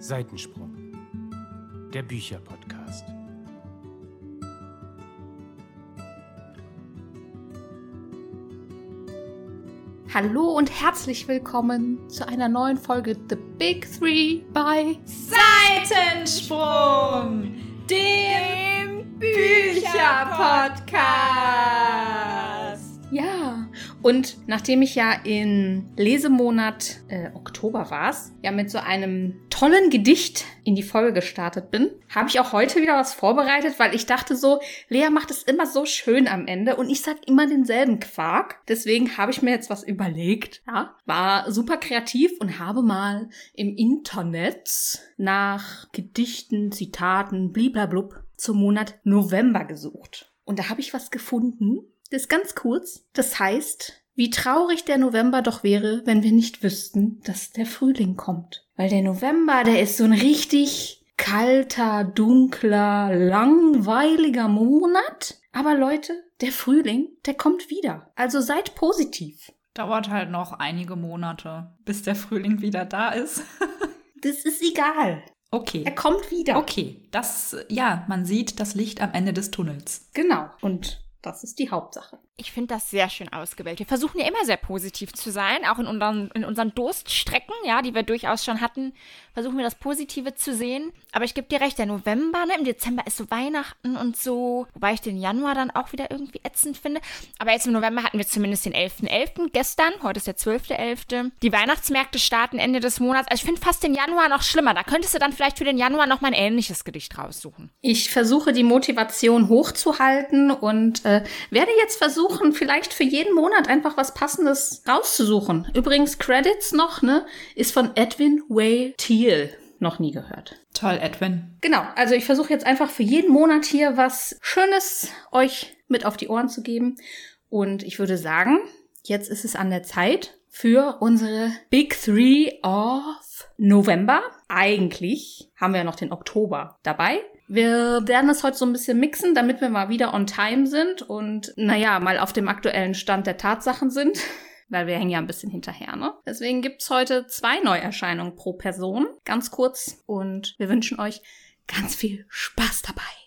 Seitensprung, der Bücherpodcast. Hallo und herzlich willkommen zu einer neuen Folge The Big Three by Seitensprung, dem Bücherpodcast. Ja, und nachdem ich ja in Lesemonat äh, Oktober war's, ja mit so einem tollen Gedicht in die Folge gestartet bin, habe ich auch heute wieder was vorbereitet, weil ich dachte so, Lea macht es immer so schön am Ende und ich sag immer denselben Quark. Deswegen habe ich mir jetzt was überlegt. Ja, war super kreativ und habe mal im Internet nach Gedichten, Zitaten, bliblablub zum Monat November gesucht. Und da habe ich was gefunden, das ist ganz kurz. Das heißt, wie traurig der November doch wäre, wenn wir nicht wüssten, dass der Frühling kommt. Weil der November, der ist so ein richtig kalter, dunkler, langweiliger Monat. Aber Leute, der Frühling, der kommt wieder. Also seid positiv. Dauert halt noch einige Monate, bis der Frühling wieder da ist. das ist egal. Okay. Er kommt wieder. Okay. Das, ja, man sieht das Licht am Ende des Tunnels. Genau. Und das ist die Hauptsache. Ich finde das sehr schön ausgewählt. Wir versuchen ja immer sehr positiv zu sein, auch in unseren, in unseren Durststrecken, ja, die wir durchaus schon hatten, versuchen wir das Positive zu sehen. Aber ich gebe dir recht, der November, ne, im Dezember ist so Weihnachten und so, wobei ich den Januar dann auch wieder irgendwie ätzend finde. Aber jetzt im November hatten wir zumindest den 11.11. .11. gestern, heute ist der 12.11. Die Weihnachtsmärkte starten Ende des Monats. Also ich finde fast den Januar noch schlimmer. Da könntest du dann vielleicht für den Januar noch mal ein ähnliches Gedicht raussuchen. Ich versuche die Motivation hochzuhalten und äh, werde jetzt versuchen, vielleicht für jeden Monat einfach was Passendes rauszusuchen. Übrigens, Credits noch, ne, ist von Edwin Way Thiel. Noch nie gehört. Toll, Edwin. Genau, also ich versuche jetzt einfach für jeden Monat hier was Schönes euch mit auf die Ohren zu geben. Und ich würde sagen, jetzt ist es an der Zeit für unsere Big Three of November. Eigentlich haben wir ja noch den Oktober dabei. Wir werden es heute so ein bisschen mixen, damit wir mal wieder on time sind und, naja, mal auf dem aktuellen Stand der Tatsachen sind. Weil wir hängen ja ein bisschen hinterher, ne? Deswegen gibt's heute zwei Neuerscheinungen pro Person. Ganz kurz. Und wir wünschen euch ganz viel Spaß dabei.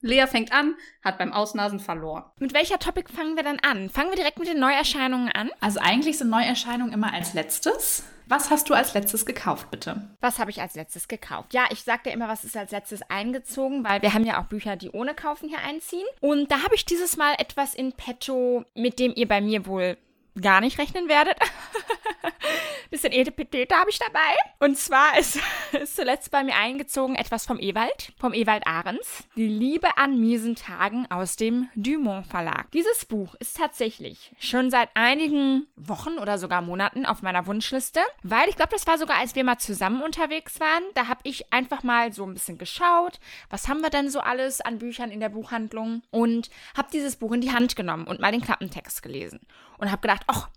Lea fängt an, hat beim Ausnasen verloren. Mit welcher Topic fangen wir dann an? Fangen wir direkt mit den Neuerscheinungen an? Also eigentlich sind Neuerscheinungen immer als letztes. Was hast du als letztes gekauft, bitte? Was habe ich als letztes gekauft? Ja, ich sage dir immer, was ist als letztes eingezogen, weil wir haben ja auch Bücher, die ohne Kaufen hier einziehen. Und da habe ich dieses Mal etwas in petto, mit dem ihr bei mir wohl gar nicht rechnen werdet. Bisschen Etepetete habe ich dabei. Und zwar ist, ist zuletzt bei mir eingezogen etwas vom Ewald, vom Ewald Ahrens. Die Liebe an miesen Tagen aus dem Dumont Verlag. Dieses Buch ist tatsächlich schon seit einigen Wochen oder sogar Monaten auf meiner Wunschliste, weil ich glaube, das war sogar, als wir mal zusammen unterwegs waren. Da habe ich einfach mal so ein bisschen geschaut, was haben wir denn so alles an Büchern in der Buchhandlung und habe dieses Buch in die Hand genommen und mal den Klappentext gelesen und habe gedacht, ach,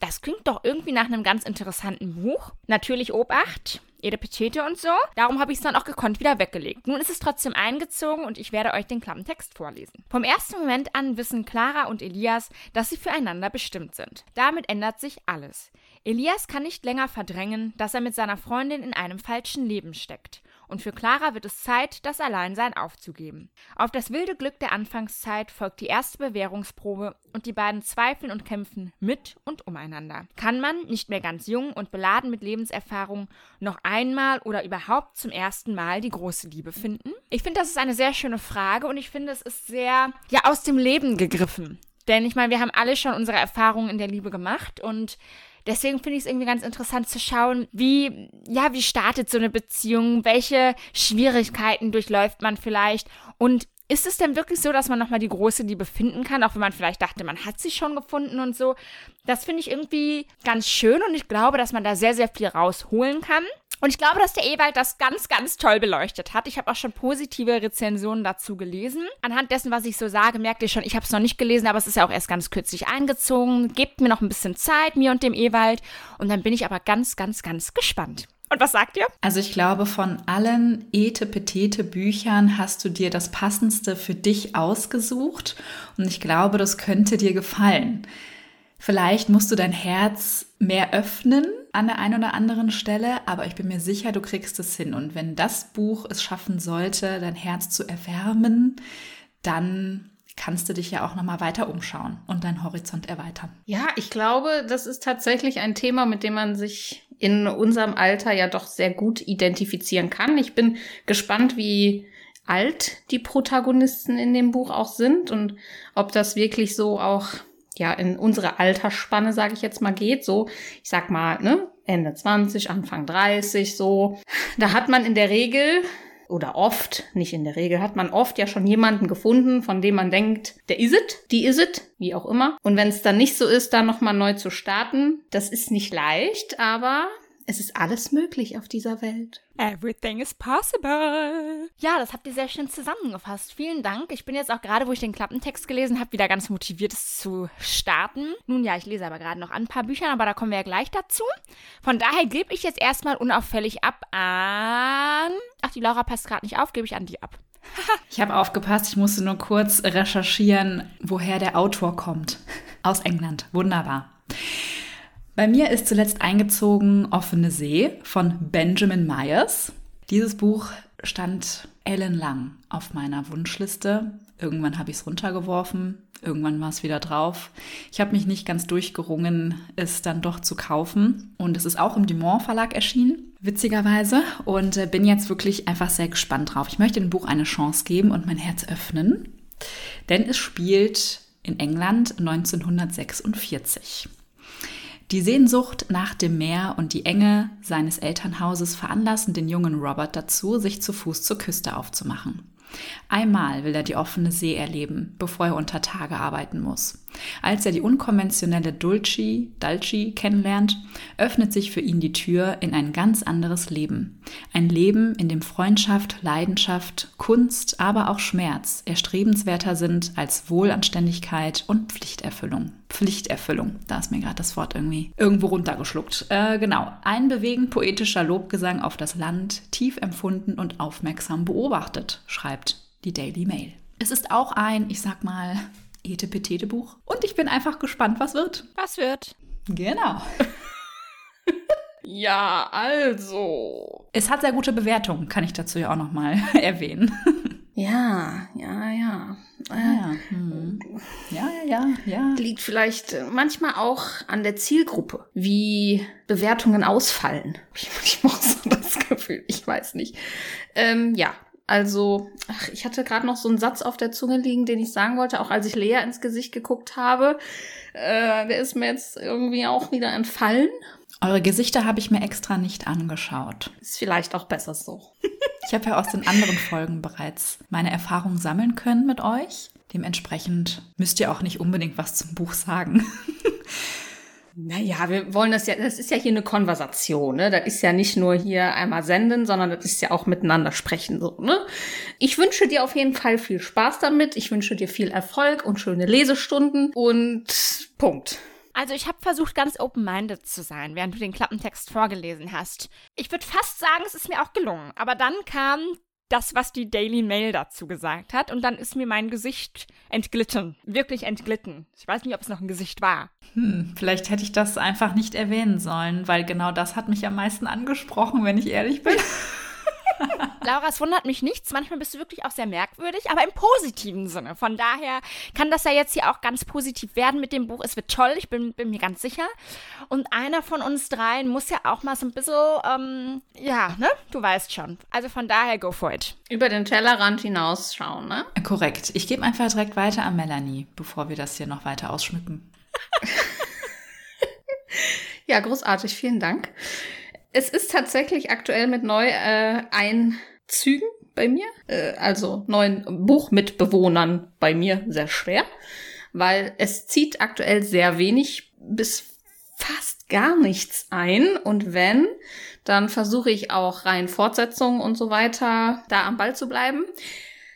das klingt doch irgendwie nach einem ganz interessanten Buch. Natürlich Obacht, Edepetete und so. Darum habe ich es dann auch gekonnt wieder weggelegt. Nun ist es trotzdem eingezogen und ich werde euch den Klappentext vorlesen. Vom ersten Moment an wissen Clara und Elias, dass sie füreinander bestimmt sind. Damit ändert sich alles. Elias kann nicht länger verdrängen, dass er mit seiner Freundin in einem falschen Leben steckt und für Clara wird es Zeit, das Alleinsein aufzugeben. Auf das wilde Glück der Anfangszeit folgt die erste Bewährungsprobe und die beiden zweifeln und kämpfen mit und umeinander. Kann man, nicht mehr ganz jung und beladen mit Lebenserfahrung, noch einmal oder überhaupt zum ersten Mal die große Liebe finden? Ich finde, das ist eine sehr schöne Frage und ich finde, es ist sehr, ja, aus dem Leben gegriffen. Denn ich meine, wir haben alle schon unsere Erfahrungen in der Liebe gemacht und Deswegen finde ich es irgendwie ganz interessant zu schauen, wie, ja, wie startet so eine Beziehung? Welche Schwierigkeiten durchläuft man vielleicht? Und ist es denn wirklich so, dass man nochmal die große Liebe finden kann, auch wenn man vielleicht dachte, man hat sie schon gefunden und so? Das finde ich irgendwie ganz schön und ich glaube, dass man da sehr, sehr viel rausholen kann. Und ich glaube, dass der Ewald das ganz, ganz toll beleuchtet hat. Ich habe auch schon positive Rezensionen dazu gelesen. Anhand dessen, was ich so sage, merkt ihr schon, ich habe es noch nicht gelesen, aber es ist ja auch erst ganz kürzlich eingezogen. Gebt mir noch ein bisschen Zeit, mir und dem Ewald. Und dann bin ich aber ganz, ganz, ganz gespannt. Und was sagt ihr? Also ich glaube, von allen Ete-Petete-Büchern hast du dir das Passendste für dich ausgesucht. Und ich glaube, das könnte dir gefallen. Vielleicht musst du dein Herz mehr öffnen an der einen oder anderen Stelle, aber ich bin mir sicher, du kriegst es hin. Und wenn das Buch es schaffen sollte, dein Herz zu erwärmen, dann kannst du dich ja auch noch mal weiter umschauen und deinen Horizont erweitern. Ja, ich glaube, das ist tatsächlich ein Thema, mit dem man sich in unserem Alter ja doch sehr gut identifizieren kann. Ich bin gespannt, wie alt die Protagonisten in dem Buch auch sind und ob das wirklich so auch ja in unsere Altersspanne, sage ich jetzt mal, geht. So, ich sag mal, ne, Ende 20, Anfang 30, so. Da hat man in der Regel oder oft, nicht in der Regel, hat man oft ja schon jemanden gefunden, von dem man denkt, der is it, die is it, wie auch immer. Und wenn es dann nicht so ist, dann nochmal neu zu starten, das ist nicht leicht, aber es ist alles möglich auf dieser Welt. Everything is possible. Ja, das habt ihr sehr schön zusammengefasst. Vielen Dank. Ich bin jetzt auch gerade, wo ich den Klappentext gelesen habe, wieder ganz motiviert, es zu starten. Nun ja, ich lese aber gerade noch ein paar Bücher, aber da kommen wir ja gleich dazu. Von daher gebe ich jetzt erstmal unauffällig ab an. Ach, die Laura passt gerade nicht auf, gebe ich an die ab. ich habe aufgepasst, ich musste nur kurz recherchieren, woher der Autor kommt. Aus England. Wunderbar. Bei mir ist zuletzt eingezogen Offene See von Benjamin Myers. Dieses Buch stand ellenlang auf meiner Wunschliste. Irgendwann habe ich es runtergeworfen, irgendwann war es wieder drauf. Ich habe mich nicht ganz durchgerungen, es dann doch zu kaufen. Und es ist auch im Dumont Verlag erschienen, witzigerweise. Und äh, bin jetzt wirklich einfach sehr gespannt drauf. Ich möchte dem Buch eine Chance geben und mein Herz öffnen, denn es spielt in England 1946. Die Sehnsucht nach dem Meer und die Enge seines Elternhauses veranlassen den jungen Robert dazu, sich zu Fuß zur Küste aufzumachen. Einmal will er die offene See erleben, bevor er unter Tage arbeiten muss. Als er die unkonventionelle Dulci, Dulci kennenlernt, öffnet sich für ihn die Tür in ein ganz anderes Leben. Ein Leben, in dem Freundschaft, Leidenschaft, Kunst, aber auch Schmerz erstrebenswerter sind als Wohlanständigkeit und Pflichterfüllung. Pflichterfüllung, da ist mir gerade das Wort irgendwie irgendwo runtergeschluckt. Äh, genau, ein bewegend poetischer Lobgesang auf das Land, tief empfunden und aufmerksam beobachtet, schreibt die Daily Mail. Es ist auch ein, ich sag mal, Etepetete-Buch. Und ich bin einfach gespannt, was wird. Was wird? Genau. ja, also. Es hat sehr gute Bewertungen, kann ich dazu ja auch nochmal erwähnen. Ja, ja, ja. Ah, ja. Hm. ja, ja, ja, ja. Liegt vielleicht manchmal auch an der Zielgruppe, wie Bewertungen ausfallen. Ich, ich mache so das Gefühl, ich weiß nicht. Ähm, ja, also, ach, ich hatte gerade noch so einen Satz auf der Zunge liegen, den ich sagen wollte, auch als ich Lea ins Gesicht geguckt habe. Äh, der ist mir jetzt irgendwie auch wieder entfallen. Eure Gesichter habe ich mir extra nicht angeschaut. Ist vielleicht auch besser so. ich habe ja aus den anderen Folgen bereits meine Erfahrungen sammeln können mit euch. Dementsprechend müsst ihr auch nicht unbedingt was zum Buch sagen. Naja, wir wollen das ja, das ist ja hier eine Konversation, ne? Das ist ja nicht nur hier einmal senden, sondern das ist ja auch miteinander sprechen, so, ne? Ich wünsche dir auf jeden Fall viel Spaß damit. Ich wünsche dir viel Erfolg und schöne Lesestunden und Punkt. Also ich habe versucht, ganz open-minded zu sein, während du den Klappentext vorgelesen hast. Ich würde fast sagen, es ist mir auch gelungen. Aber dann kam das, was die Daily Mail dazu gesagt hat. Und dann ist mir mein Gesicht entglitten. Wirklich entglitten. Ich weiß nicht, ob es noch ein Gesicht war. Hm, vielleicht hätte ich das einfach nicht erwähnen sollen, weil genau das hat mich am meisten angesprochen, wenn ich ehrlich bin. Laura, es wundert mich nichts. Manchmal bist du wirklich auch sehr merkwürdig, aber im positiven Sinne. Von daher kann das ja jetzt hier auch ganz positiv werden mit dem Buch. Es wird toll, ich bin, bin mir ganz sicher. Und einer von uns dreien muss ja auch mal so ein bisschen, ähm, ja, ne? Du weißt schon. Also von daher, go for it. Über den Tellerrand hinausschauen, ne? Korrekt. Ich gebe einfach direkt weiter an Melanie, bevor wir das hier noch weiter ausschmücken. ja, großartig. Vielen Dank. Es ist tatsächlich aktuell mit Neueinzügen äh, bei mir, äh, also neuen Buchmitbewohnern bei mir sehr schwer, weil es zieht aktuell sehr wenig bis fast gar nichts ein. Und wenn, dann versuche ich auch rein Fortsetzungen und so weiter da am Ball zu bleiben.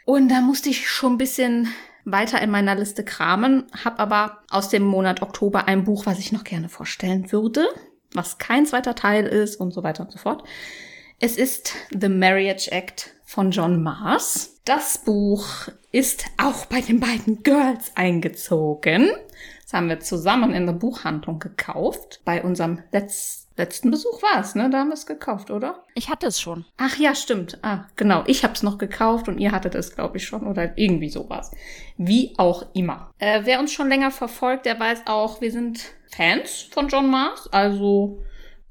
Und da musste ich schon ein bisschen weiter in meiner Liste kramen, habe aber aus dem Monat Oktober ein Buch, was ich noch gerne vorstellen würde was kein zweiter Teil ist und so weiter und so fort. Es ist The Marriage Act von John Mars. Das Buch ist auch bei den beiden Girls eingezogen. Das haben wir zusammen in der Buchhandlung gekauft. Bei unserem Letz letzten Besuch war es, ne? Da haben wir es gekauft, oder? Ich hatte es schon. Ach ja, stimmt. Ah, genau. Ich habe es noch gekauft und ihr hattet es, glaube ich, schon. Oder irgendwie sowas. Wie auch immer. Äh, wer uns schon länger verfolgt, der weiß auch, wir sind Fans von John Mars. Also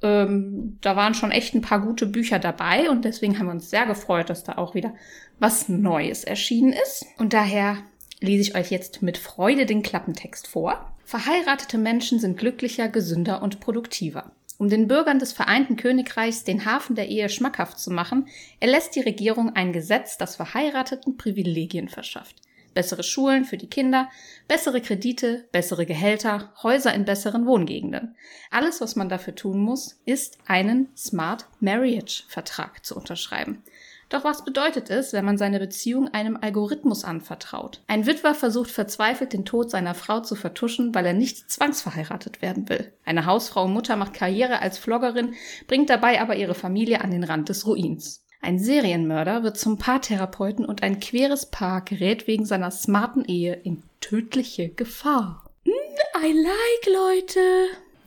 ähm, da waren schon echt ein paar gute Bücher dabei und deswegen haben wir uns sehr gefreut, dass da auch wieder was Neues erschienen ist. Und daher lese ich euch jetzt mit Freude den Klappentext vor. Verheiratete Menschen sind glücklicher, gesünder und produktiver. Um den Bürgern des Vereinten Königreichs den Hafen der Ehe schmackhaft zu machen, erlässt die Regierung ein Gesetz, das Verheirateten Privilegien verschafft. Bessere Schulen für die Kinder, bessere Kredite, bessere Gehälter, Häuser in besseren Wohngegenden. Alles, was man dafür tun muss, ist einen Smart Marriage Vertrag zu unterschreiben. Doch was bedeutet es, wenn man seine Beziehung einem Algorithmus anvertraut? Ein Witwer versucht verzweifelt, den Tod seiner Frau zu vertuschen, weil er nicht zwangsverheiratet werden will. Eine Hausfrau und Mutter macht Karriere als Vloggerin, bringt dabei aber ihre Familie an den Rand des Ruins. Ein Serienmörder wird zum Paartherapeuten und ein queres Paar gerät wegen seiner smarten Ehe in tödliche Gefahr. I like, Leute.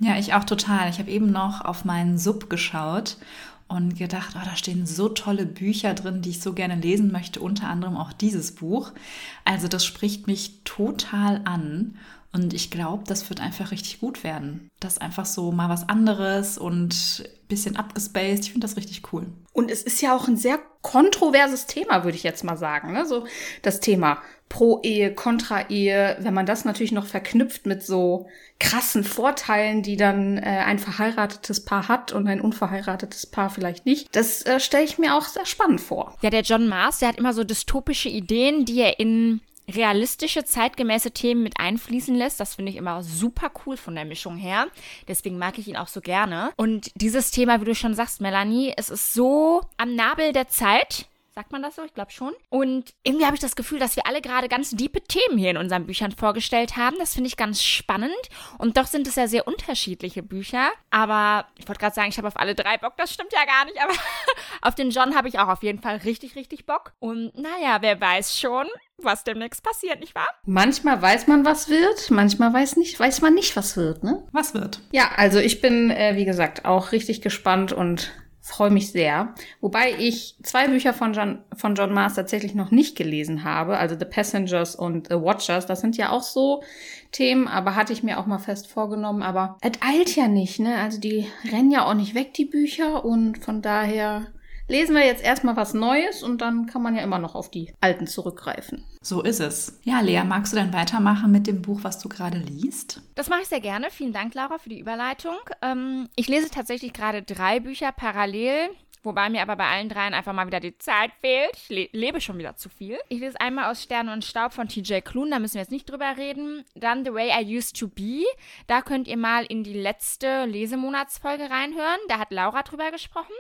Ja, ich auch total. Ich habe eben noch auf meinen Sub geschaut und gedacht, oh, da stehen so tolle Bücher drin, die ich so gerne lesen möchte, unter anderem auch dieses Buch. Also das spricht mich total an und ich glaube, das wird einfach richtig gut werden. Das ist einfach so mal was anderes und ein bisschen abgespaced. Ich finde das richtig cool. Und es ist ja auch ein sehr kontroverses Thema, würde ich jetzt mal sagen. Ne? So das Thema Pro-Ehe, Kontra-Ehe, wenn man das natürlich noch verknüpft mit so krassen Vorteilen, die dann äh, ein verheiratetes Paar hat und ein unverheiratetes Paar vielleicht nicht, das äh, stelle ich mir auch sehr spannend vor. Ja, der John Mars, der hat immer so dystopische Ideen, die er in realistische, zeitgemäße Themen mit einfließen lässt. Das finde ich immer super cool von der Mischung her. Deswegen mag ich ihn auch so gerne. Und dieses Thema, wie du schon sagst, Melanie, es ist so am Nabel der Zeit. Sagt man das so? Ich glaube schon. Und irgendwie habe ich das Gefühl, dass wir alle gerade ganz diepe Themen hier in unseren Büchern vorgestellt haben. Das finde ich ganz spannend. Und doch sind es ja sehr unterschiedliche Bücher. Aber ich wollte gerade sagen, ich habe auf alle drei Bock. Das stimmt ja gar nicht. Aber auf den John habe ich auch auf jeden Fall richtig, richtig Bock. Und naja, wer weiß schon, was demnächst passiert, nicht wahr? Manchmal weiß man, was wird, manchmal weiß nicht, weiß man nicht, was wird, ne? Was wird? Ja, also ich bin, äh, wie gesagt, auch richtig gespannt und freue mich sehr. Wobei ich zwei Bücher von John, von John Mars tatsächlich noch nicht gelesen habe, also The Passengers und The Watchers. Das sind ja auch so Themen, aber hatte ich mir auch mal fest vorgenommen. Aber es eilt ja nicht, ne? Also die rennen ja auch nicht weg, die Bücher. Und von daher lesen wir jetzt erstmal was Neues und dann kann man ja immer noch auf die alten zurückgreifen. So ist es. Ja, Lea, magst du dann weitermachen mit dem Buch, was du gerade liest? Das mache ich sehr gerne. Vielen Dank, Laura, für die Überleitung. Ähm, ich lese tatsächlich gerade drei Bücher parallel. Wobei mir aber bei allen dreien einfach mal wieder die Zeit fehlt. Ich le lebe schon wieder zu viel. Ich lese einmal aus Sterne und Staub von TJ Klune, da müssen wir jetzt nicht drüber reden. Dann The Way I Used to Be. Da könnt ihr mal in die letzte Lesemonatsfolge reinhören. Da hat Laura drüber gesprochen.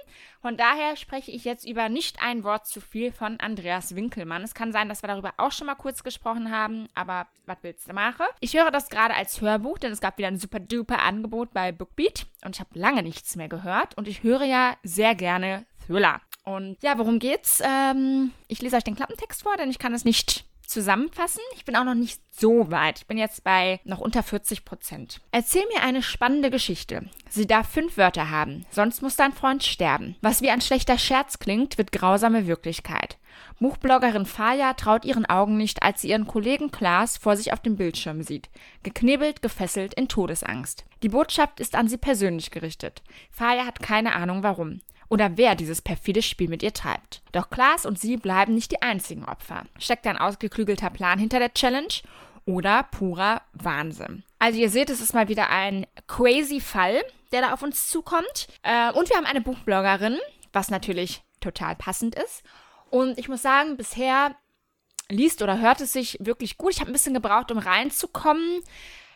Von daher spreche ich jetzt über Nicht ein Wort zu viel von Andreas Winkelmann. Es kann sein, dass wir darüber auch schon mal kurz gesprochen haben, aber was willst du machen? Ich höre das gerade als Hörbuch, denn es gab wieder ein super duper Angebot bei Bookbeat und ich habe lange nichts mehr gehört und ich höre ja sehr gerne Thriller. Und ja, worum geht's? Ähm, ich lese euch den Klappentext vor, denn ich kann es nicht zusammenfassen. Ich bin auch noch nicht so weit. Ich bin jetzt bei noch unter 40 Prozent. Erzähl mir eine spannende Geschichte. Sie darf fünf Wörter haben, sonst muss dein Freund sterben. Was wie ein schlechter Scherz klingt, wird grausame Wirklichkeit. Buchbloggerin Faya traut ihren Augen nicht, als sie ihren Kollegen Klaas vor sich auf dem Bildschirm sieht. Geknibbelt, gefesselt, in Todesangst. Die Botschaft ist an sie persönlich gerichtet. Faya hat keine Ahnung warum oder wer dieses perfide Spiel mit ihr treibt. Doch Klaas und sie bleiben nicht die einzigen Opfer. Steckt ein ausgeklügelter Plan hinter der Challenge oder purer Wahnsinn? Also ihr seht, es ist mal wieder ein crazy Fall, der da auf uns zukommt. Äh, und wir haben eine Buchbloggerin, was natürlich total passend ist. Und ich muss sagen, bisher liest oder hört es sich wirklich gut. Ich habe ein bisschen gebraucht, um reinzukommen.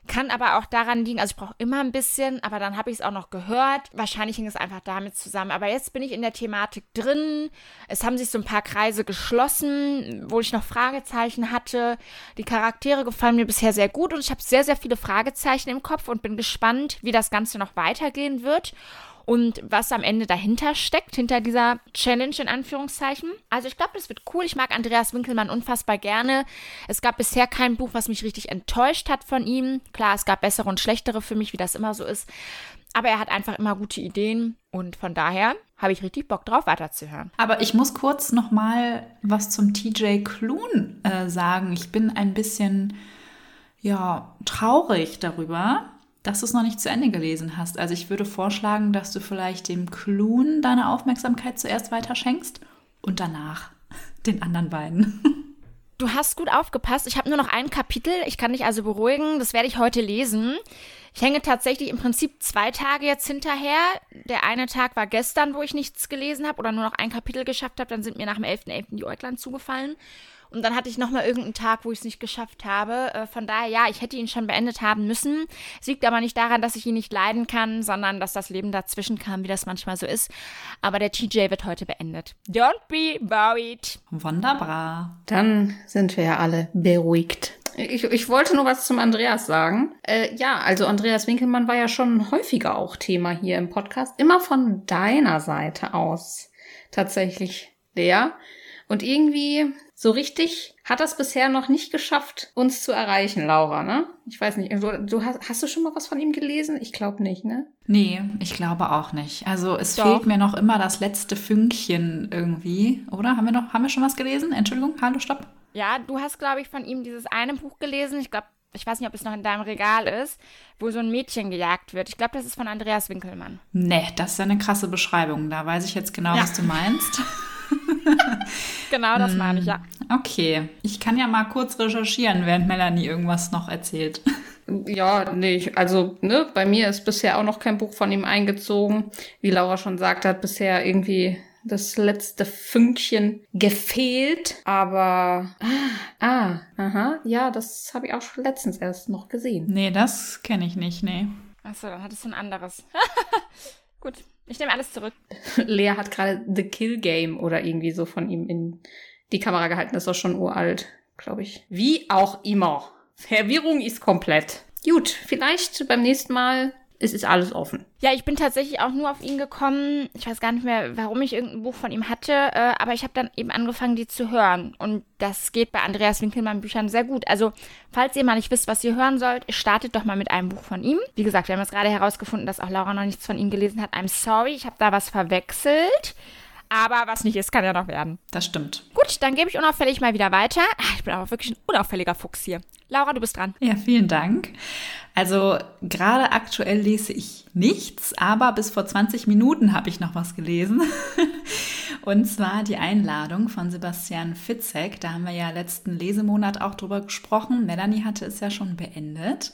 Kann aber auch daran liegen, also ich brauche immer ein bisschen, aber dann habe ich es auch noch gehört. Wahrscheinlich hing es einfach damit zusammen. Aber jetzt bin ich in der Thematik drin. Es haben sich so ein paar Kreise geschlossen, wo ich noch Fragezeichen hatte. Die Charaktere gefallen mir bisher sehr gut und ich habe sehr, sehr viele Fragezeichen im Kopf und bin gespannt, wie das Ganze noch weitergehen wird. Und was am Ende dahinter steckt, hinter dieser Challenge in Anführungszeichen. Also ich glaube, das wird cool. Ich mag Andreas Winkelmann unfassbar gerne. Es gab bisher kein Buch, was mich richtig enttäuscht hat von ihm. Klar, es gab bessere und schlechtere für mich, wie das immer so ist. Aber er hat einfach immer gute Ideen und von daher habe ich richtig Bock drauf, weiterzuhören. Aber ich muss kurz noch mal was zum TJ Klun äh, sagen. Ich bin ein bisschen ja traurig darüber, dass du es noch nicht zu Ende gelesen hast. Also ich würde vorschlagen, dass du vielleicht dem Klun deine Aufmerksamkeit zuerst weiterschenkst und danach den anderen beiden. Du hast gut aufgepasst. Ich habe nur noch ein Kapitel. Ich kann dich also beruhigen. Das werde ich heute lesen. Ich hänge tatsächlich im Prinzip zwei Tage jetzt hinterher. Der eine Tag war gestern, wo ich nichts gelesen habe oder nur noch ein Kapitel geschafft habe. Dann sind mir nach dem 11.11. .11. die Äuglein zugefallen. Und dann hatte ich nochmal irgendeinen Tag, wo ich es nicht geschafft habe. Äh, von daher, ja, ich hätte ihn schon beendet haben müssen. Es liegt aber nicht daran, dass ich ihn nicht leiden kann, sondern dass das Leben dazwischen kam, wie das manchmal so ist. Aber der TJ wird heute beendet. Don't be worried. Wunderbar. Dann sind wir ja alle beruhigt. Ich, ich wollte nur was zum Andreas sagen. Äh, ja, also Andreas Winkelmann war ja schon häufiger auch Thema hier im Podcast. Immer von deiner Seite aus tatsächlich, Lea. Und irgendwie so richtig hat das bisher noch nicht geschafft, uns zu erreichen, Laura, ne? Ich weiß nicht, du, du hast, hast du schon mal was von ihm gelesen? Ich glaube nicht, ne? Nee, ich glaube auch nicht. Also es Doch. fehlt mir noch immer das letzte Fünkchen irgendwie, oder? Haben wir noch, haben wir schon was gelesen? Entschuldigung, hallo, stopp. Ja, du hast, glaube ich, von ihm dieses eine Buch gelesen. Ich glaube, ich weiß nicht, ob es noch in deinem Regal ist, wo so ein Mädchen gejagt wird. Ich glaube, das ist von Andreas Winkelmann. Nee, das ist ja eine krasse Beschreibung. Da weiß ich jetzt genau, Ja. was du meinst. Genau, das meine ich, ja. Okay, ich kann ja mal kurz recherchieren, während Melanie irgendwas noch erzählt. Ja, nee, ich- also, ne, bei mir ist bisher auch noch kein Buch von ihm eingezogen. Wie Laura schon sagt, hat bisher irgendwie das letzte Fünkchen gefehlt. Aber, ah, ah aha, ja, das habe ich auch schon letztens erst noch gesehen. Nee, das kenne ich nicht, nee. Achso, dann hattest du ein anderes. Gut, ich nehme alles zurück. Lea hat gerade The Kill Game oder irgendwie so von ihm in die Kamera gehalten. Das ist doch schon uralt, glaube ich. Wie auch immer. Verwirrung ist komplett. Gut, vielleicht beim nächsten Mal. Es ist alles offen. Ja, ich bin tatsächlich auch nur auf ihn gekommen. Ich weiß gar nicht mehr, warum ich irgendein Buch von ihm hatte, äh, aber ich habe dann eben angefangen, die zu hören. Und das geht bei Andreas Winkelmann Büchern sehr gut. Also, falls ihr mal nicht wisst, was ihr hören sollt, startet doch mal mit einem Buch von ihm. Wie gesagt, wir haben jetzt gerade herausgefunden, dass auch Laura noch nichts von ihm gelesen hat. I'm sorry, ich habe da was verwechselt. Aber was nicht ist, kann ja noch werden. Das stimmt. Gut, dann gebe ich unauffällig mal wieder weiter. Ah, Ich bin aber wirklich ein unauffälliger Fuchs hier. Laura, du bist dran. Ja, vielen Dank. Also gerade aktuell lese ich nichts, aber bis vor 20 Minuten habe ich noch was gelesen. Und zwar die Einladung von Sebastian Fitzek. Da haben wir ja letzten Lesemonat auch drüber gesprochen. Melanie hatte es ja schon beendet.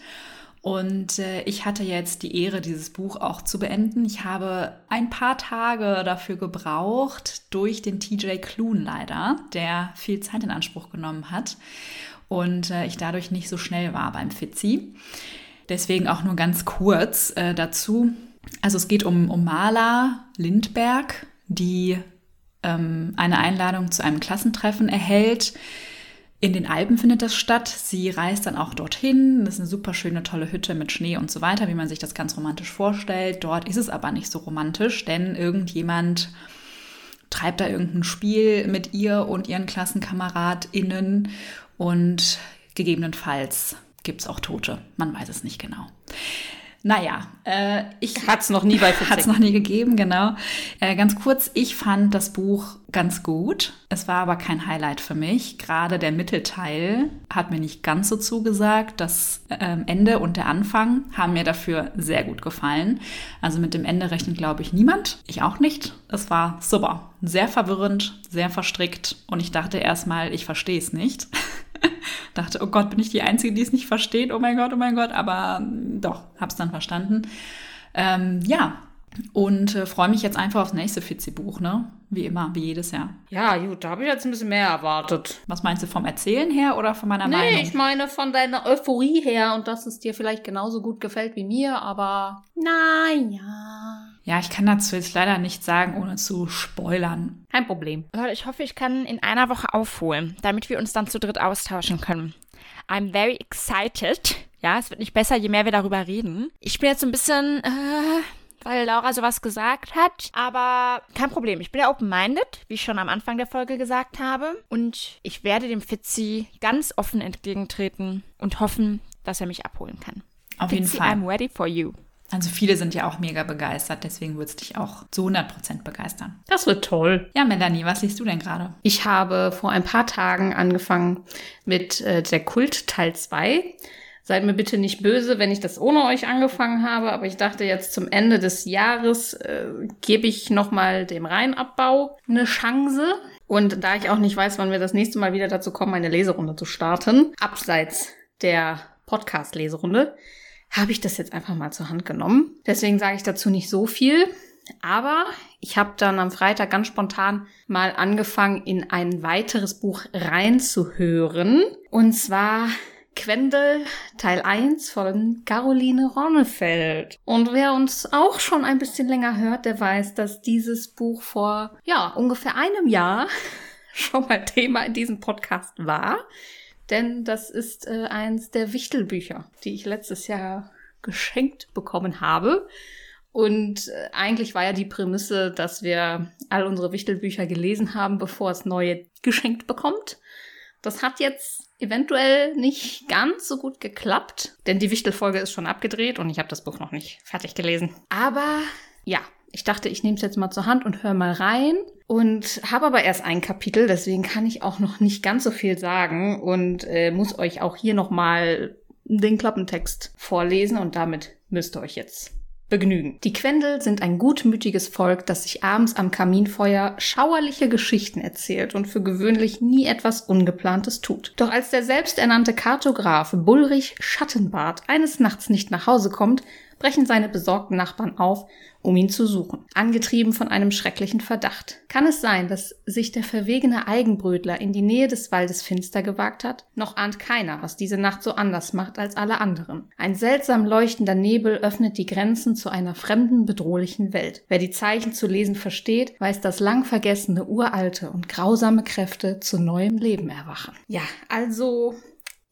Und äh, ich hatte jetzt die Ehre, dieses Buch auch zu beenden. Ich habe ein paar Tage dafür gebraucht, durch den TJ Klun leider, der viel Zeit in Anspruch genommen hat. Und äh, ich dadurch nicht so schnell war beim Fitzi. Deswegen auch nur ganz kurz äh, dazu. Also es geht um, um Maler Lindberg, die ähm, eine Einladung zu einem Klassentreffen erhält. In den Alpen findet das statt. Sie reist dann auch dorthin. Das ist eine super schöne, tolle Hütte mit Schnee und so weiter, wie man sich das ganz romantisch vorstellt. Dort ist es aber nicht so romantisch, denn irgendjemand treibt da irgendein Spiel mit ihr und ihren KlassenkameradInnen und gegebenenfalls gibt es auch Tote. Man weiß es nicht genau. Naja, äh, ich Hat's noch nie bei hat es noch nie gegeben, genau. Äh, ganz kurz, ich fand das Buch ganz gut. Es war aber kein Highlight für mich. Gerade der Mittelteil hat mir nicht ganz so zugesagt. Das ähm, Ende und der Anfang haben mir dafür sehr gut gefallen. Also mit dem Ende rechnet, glaube ich, niemand. Ich auch nicht. Es war super. Sehr verwirrend, sehr verstrickt. Und ich dachte erstmal, ich verstehe es nicht. dachte, oh Gott, bin ich die Einzige, die es nicht versteht? Oh mein Gott, oh mein Gott. Aber ähm, doch, hab's dann verstanden. Ähm, ja, und äh, freue mich jetzt einfach aufs nächste Fitzi-Buch, ne? Wie immer, wie jedes Jahr. Ja, gut, da habe ich jetzt ein bisschen mehr erwartet. Was meinst du, vom Erzählen her oder von meiner Nee, Meinung? ich meine von deiner Euphorie her und dass es dir vielleicht genauso gut gefällt wie mir, aber naja. Ja, ich kann dazu jetzt leider nichts sagen, ohne zu spoilern. Kein Problem. Leute, ich hoffe, ich kann in einer Woche aufholen, damit wir uns dann zu dritt austauschen können. I'm very excited. Ja, es wird nicht besser, je mehr wir darüber reden. Ich bin jetzt so ein bisschen, äh, weil Laura sowas gesagt hat. Aber kein Problem. Ich bin ja open-minded, wie ich schon am Anfang der Folge gesagt habe. Und ich werde dem Fitzi ganz offen entgegentreten und hoffen, dass er mich abholen kann. Auf jeden Fitzi, Fall. I'm ready for you. Also viele sind ja auch mega begeistert, deswegen wird es dich auch zu 100% begeistern. Das wird toll. Ja, Melanie, was liest du denn gerade? Ich habe vor ein paar Tagen angefangen mit äh, der Kult Teil 2. Seid mir bitte nicht böse, wenn ich das ohne euch angefangen habe, aber ich dachte jetzt zum Ende des Jahres äh, gebe ich nochmal dem Rheinabbau eine Chance. Und da ich auch nicht weiß, wann wir das nächste Mal wieder dazu kommen, eine Leserunde zu starten, abseits der Podcast-Leserunde, habe ich das jetzt einfach mal zur Hand genommen. Deswegen sage ich dazu nicht so viel. Aber ich habe dann am Freitag ganz spontan mal angefangen, in ein weiteres Buch reinzuhören. Und zwar Quendel Teil 1 von Caroline Ronnefeld. Und wer uns auch schon ein bisschen länger hört, der weiß, dass dieses Buch vor, ja, ungefähr einem Jahr schon mal Thema in diesem Podcast war. Denn das ist äh, eins der Wichtelbücher, die ich letztes Jahr geschenkt bekommen habe. Und äh, eigentlich war ja die Prämisse, dass wir all unsere Wichtelbücher gelesen haben, bevor es neue geschenkt bekommt. Das hat jetzt eventuell nicht ganz so gut geklappt, denn die Wichtelfolge ist schon abgedreht und ich habe das Buch noch nicht fertig gelesen. Aber ja, ich dachte, ich nehme es jetzt mal zur Hand und höre mal rein und habe aber erst ein Kapitel, deswegen kann ich auch noch nicht ganz so viel sagen und äh, muss euch auch hier noch mal den Klappentext vorlesen und damit müsst ihr euch jetzt begnügen. Die Quendel sind ein gutmütiges Volk, das sich abends am Kaminfeuer schauerliche Geschichten erzählt und für gewöhnlich nie etwas Ungeplantes tut. Doch als der selbsternannte Kartograf Bullrich Schattenbart eines Nachts nicht nach Hause kommt, brechen seine besorgten Nachbarn auf, um ihn zu suchen, angetrieben von einem schrecklichen Verdacht. Kann es sein, dass sich der verwegene Eigenbrötler in die Nähe des Waldes finster gewagt hat? Noch ahnt keiner, was diese Nacht so anders macht als alle anderen. Ein seltsam leuchtender Nebel öffnet die Grenzen zu einer fremden, bedrohlichen Welt. Wer die Zeichen zu lesen versteht, weiß, dass lang vergessene, uralte und grausame Kräfte zu neuem Leben erwachen. Ja, also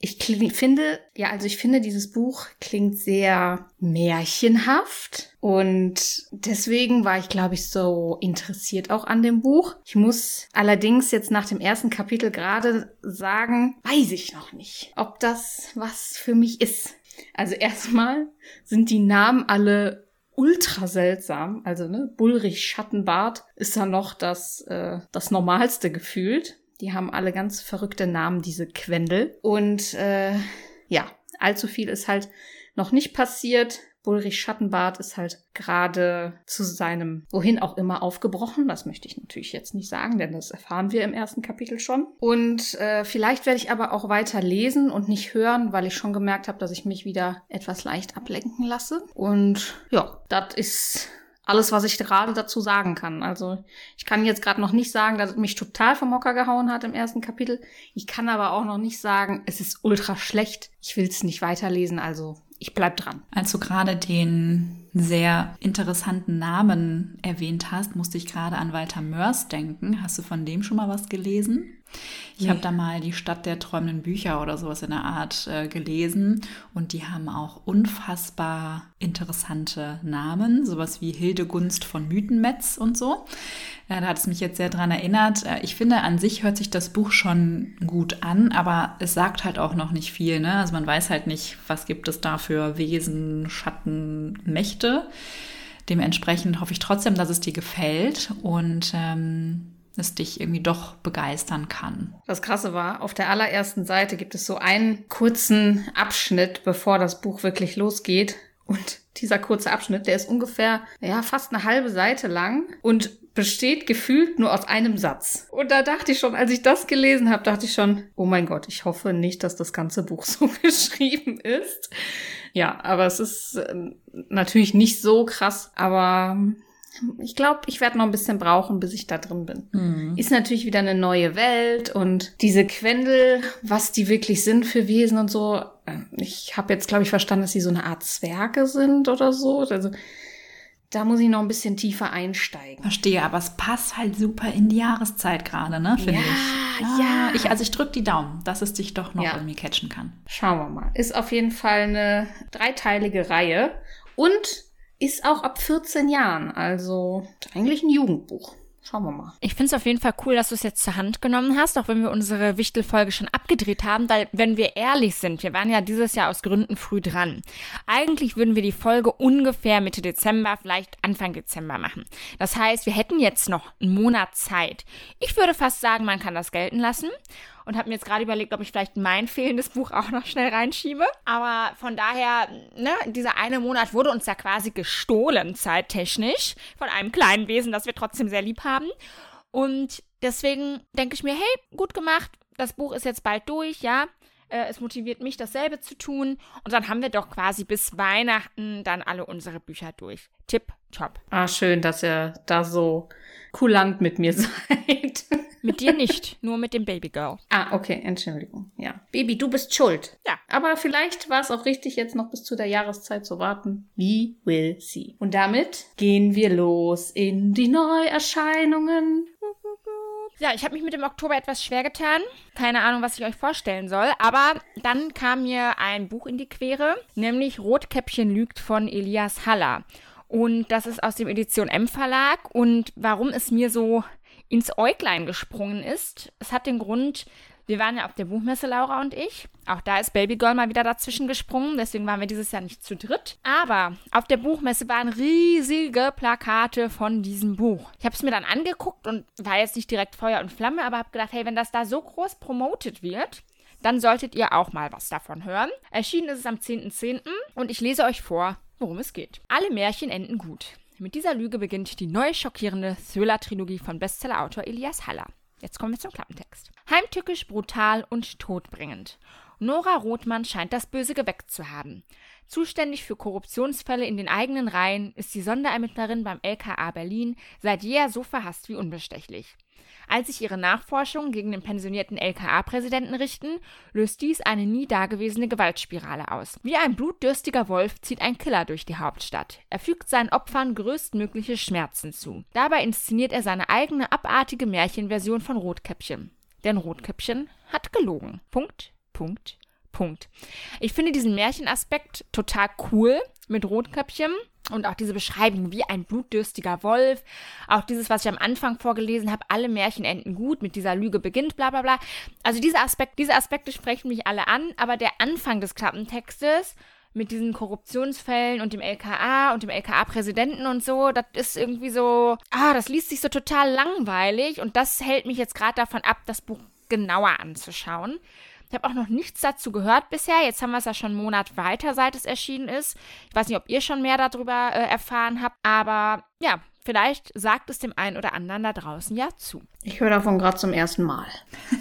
ich finde, ja, also ich finde, dieses Buch klingt sehr märchenhaft und deswegen war ich, glaube ich, so interessiert auch an dem Buch. Ich muss allerdings jetzt nach dem ersten Kapitel gerade sagen, weiß ich noch nicht, ob das was für mich ist. Also erstmal sind die Namen alle ultra seltsam. Also, ne, Bullrich Schattenbart ist da noch das, äh, das Normalste gefühlt. Die haben alle ganz verrückte Namen, diese Quendel. Und äh, ja, allzu viel ist halt noch nicht passiert. Bullrich Schattenbart ist halt gerade zu seinem wohin auch immer aufgebrochen. Das möchte ich natürlich jetzt nicht sagen, denn das erfahren wir im ersten Kapitel schon. Und äh, vielleicht werde ich aber auch weiter lesen und nicht hören, weil ich schon gemerkt habe, dass ich mich wieder etwas leicht ablenken lasse. Und ja, das ist alles, was ich gerade dazu sagen kann. Also ich kann jetzt gerade noch nicht sagen, dass es mich total vom Hocker gehauen hat im ersten Kapitel. Ich kann aber auch noch nicht sagen, es ist ultra schlecht. Ich will es nicht weiterlesen, also ich bleib dran. Als du gerade den sehr interessanten Namen erwähnt hast, musste ich gerade an Walter Mörs denken. Hast du von dem schon mal was gelesen? Ich Nee. habe da mal die Stadt der träumenden Bücher oder sowas in der Art äh, gelesen und die haben auch unfassbar interessante Namen, sowas wie Hildegunst von Mythenmetz und so. Äh, da hat es mich jetzt sehr dran erinnert. Äh, ich finde, an sich hört sich das Buch schon gut an, aber es sagt halt auch noch nicht viel. Ne? Also man weiß halt nicht, was gibt es da für Wesen, Schatten, Mächte. Dementsprechend hoffe ich trotzdem, dass es dir gefällt und ähm, es dich irgendwie doch begeistern kann. Das Krasse war, auf der allerersten Seite gibt es so einen kurzen Abschnitt, bevor das Buch wirklich losgeht. Und dieser kurze Abschnitt, der ist ungefähr, ja, fast eine halbe Seite lang und besteht gefühlt nur aus einem Satz. Und da dachte ich schon, als ich das gelesen habe, dachte ich schon, oh mein Gott, ich hoffe nicht, dass das ganze Buch so geschrieben ist. Ja, aber es ist äh, natürlich nicht so krass, aber ich glaube, ich werde noch ein bisschen brauchen, bis ich da drin bin. Ist natürlich wieder eine neue Welt und diese Quendel, was die wirklich sind für Wesen und so. äh, Ich habe jetzt, glaube ich, verstanden, dass sie so eine Art Zwerge sind oder so. Also da muss ich noch ein bisschen tiefer einsteigen. Verstehe, aber es passt halt super in die Jahreszeit gerade, ne? Finde Ja, ich. ja. Ich, also ich drücke die Daumen, dass es dich doch noch Ja. irgendwie catchen kann. Schauen wir mal. Ist auf jeden Fall eine dreiteilige Reihe und ist auch ab 14 Jahren, also eigentlich ein Jugendbuch. Schauen wir mal. Ich finde es auf jeden Fall cool, dass du es jetzt zur Hand genommen hast, auch wenn wir unsere Wichtelfolge schon abgedreht haben, weil, wenn wir ehrlich sind, wir waren ja dieses Jahr aus Gründen früh dran. Eigentlich würden wir die Folge ungefähr Mitte Dezember, vielleicht Anfang Dezember machen. Das heißt, wir hätten jetzt noch einen Monat Zeit. Ich würde fast sagen, man kann das gelten lassen und habe mir jetzt gerade überlegt, ob ich vielleicht mein fehlendes Buch auch noch schnell reinschiebe. Aber von daher, ne, dieser eine Monat wurde uns ja quasi gestohlen, zeittechnisch, von einem kleinen Wesen, das wir trotzdem sehr lieb haben. Und deswegen denke ich mir, hey, gut gemacht, das Buch ist jetzt bald durch, ja. Äh, es motiviert mich, dasselbe zu tun. Und dann haben wir doch quasi bis Weihnachten dann alle unsere Bücher durch. Tipp, top. Ah, schön, dass ihr da so kulant mit mir seid. Mit dir nicht, nur mit dem Babygirl. Ah, okay, Entschuldigung. Ja. Baby, du bist schuld. Ja. Aber vielleicht war es auch richtig, jetzt noch bis zu der Jahreszeit zu warten. We will see. Und damit gehen wir los in die Neuerscheinungen. Ja, ich habe mich mit dem Oktober etwas schwer getan. Keine Ahnung, was ich euch vorstellen soll. Aber dann kam mir ein Buch in die Quere, nämlich Rotkäppchen lügt von Elias Haller. Und das ist aus dem Edition M Verlag. Und warum es mir so ins Äuglein gesprungen ist. Es hat den Grund, wir waren ja auf der Buchmesse, Laura und ich. Auch da ist Babygirl mal wieder dazwischen gesprungen, deswegen waren wir dieses Jahr nicht zu dritt. Aber auf der Buchmesse waren riesige Plakate von diesem Buch. Ich habe es mir dann angeguckt und war jetzt nicht direkt Feuer und Flamme, aber habe gedacht, hey, wenn das da so groß promotet wird, dann solltet ihr auch mal was davon hören. Erschienen ist es am 10.10. .10. und ich lese euch vor, worum es geht. Alle Märchen enden gut. Mit dieser Lüge beginnt die neue schockierende Thriller-Trilogie von Bestsellerautor Elias Haller. Jetzt kommen wir zum Klappentext. Heimtückisch, brutal und todbringend. Nora Rothmann scheint das Böse geweckt zu haben. Zuständig für Korruptionsfälle in den eigenen Reihen ist die Sonderermittlerin beim LKA Berlin seit jeher so verhasst wie unbestechlich. Als sich ihre Nachforschungen gegen den pensionierten LKA-Präsidenten richten, löst dies eine nie dagewesene Gewaltspirale aus. Wie ein blutdürstiger Wolf zieht ein Killer durch die Hauptstadt. Er fügt seinen Opfern größtmögliche Schmerzen zu. Dabei inszeniert er seine eigene abartige Märchenversion von Rotkäppchen. Denn Rotkäppchen hat gelogen. Punkt, Punkt, Punkt. Ich finde diesen Märchenaspekt total cool mit Rotkäppchen. Und auch diese Beschreibung wie ein blutdürstiger Wolf. Auch dieses, was ich am Anfang vorgelesen habe, alle Märchen enden gut, mit dieser Lüge beginnt, bla bla bla. Also diese, Aspekt, diese Aspekte sprechen mich alle an, aber der Anfang des Klappentextes mit diesen Korruptionsfällen und dem LKA und dem LKA-Präsidenten und so, das ist irgendwie so, ah, das liest sich so total langweilig und das hält mich jetzt gerade davon ab, das Buch genauer anzuschauen. Ich habe auch noch nichts dazu gehört bisher. Jetzt haben wir es ja schon einen Monat weiter, seit es erschienen ist. Ich weiß nicht, ob ihr schon mehr darüber äh, erfahren habt, aber ja, vielleicht sagt es dem einen oder anderen da draußen ja zu. Ich höre davon gerade zum ersten Mal.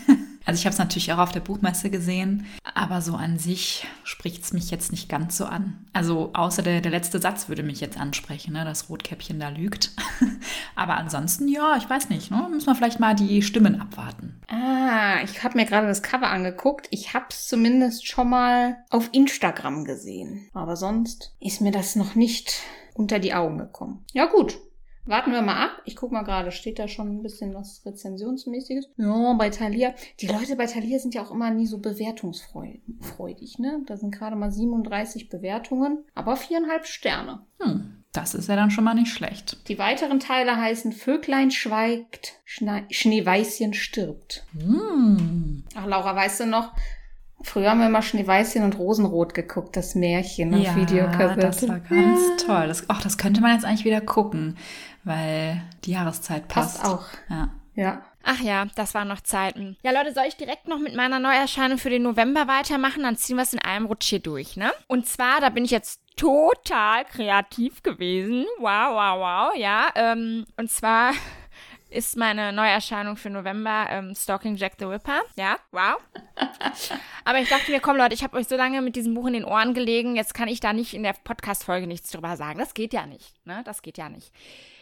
Also ich habe es natürlich auch auf der Buchmesse gesehen, aber so an sich spricht es mich jetzt nicht ganz so an. Also außer der, der letzte Satz würde mich jetzt ansprechen, ne, dass Rotkäppchen da lügt. aber ansonsten, ja, ich weiß nicht, ne, müssen wir vielleicht mal die Stimmen abwarten. Ah, ich habe mir gerade das Cover angeguckt. Ich habe es zumindest schon mal auf Instagram gesehen. Aber sonst ist mir das noch nicht unter die Augen gekommen. Ja gut, Warten wir mal ab. Ich guck mal gerade, steht da schon ein bisschen was Rezensionsmäßiges? Ja, bei Thalia. Die Leute bei Thalia sind ja auch immer nie so bewertungsfreudig, ne? Da sind gerade mal 37 Bewertungen, aber viereinhalb Sterne. Hm, das ist ja dann schon mal nicht schlecht. Die weiteren Teile heißen Vöglein schweigt, Schne Schneeweißchen stirbt. Hm. Ach, Laura, weißt du noch, Früher haben wir immer Schneeweißchen und Rosenrot geguckt, das Märchen auf ja, Videokassette. das war ganz ja. toll. Das, ach, das könnte man jetzt eigentlich wieder gucken, weil die Jahreszeit passt. Passt auch. Ja. Ja. Ach ja, das waren noch Zeiten. Ja, Leute, soll ich direkt noch mit meiner Neuerscheinung für den November weitermachen? Dann ziehen wir es in einem Rutsch hier durch, ne? Und zwar, da bin ich jetzt total kreativ gewesen. Wow, wow, wow, ja. Ähm, und zwar ist meine Neuerscheinung für November ähm, Stalking Jack the Ripper. Ja, wow. Aber ich dachte mir, komm Leute, ich habe euch so lange mit diesem Buch in den Ohren gelegen, jetzt kann ich da nicht in der Podcast-Folge nichts drüber sagen. Das geht ja nicht, ne? Das geht ja nicht.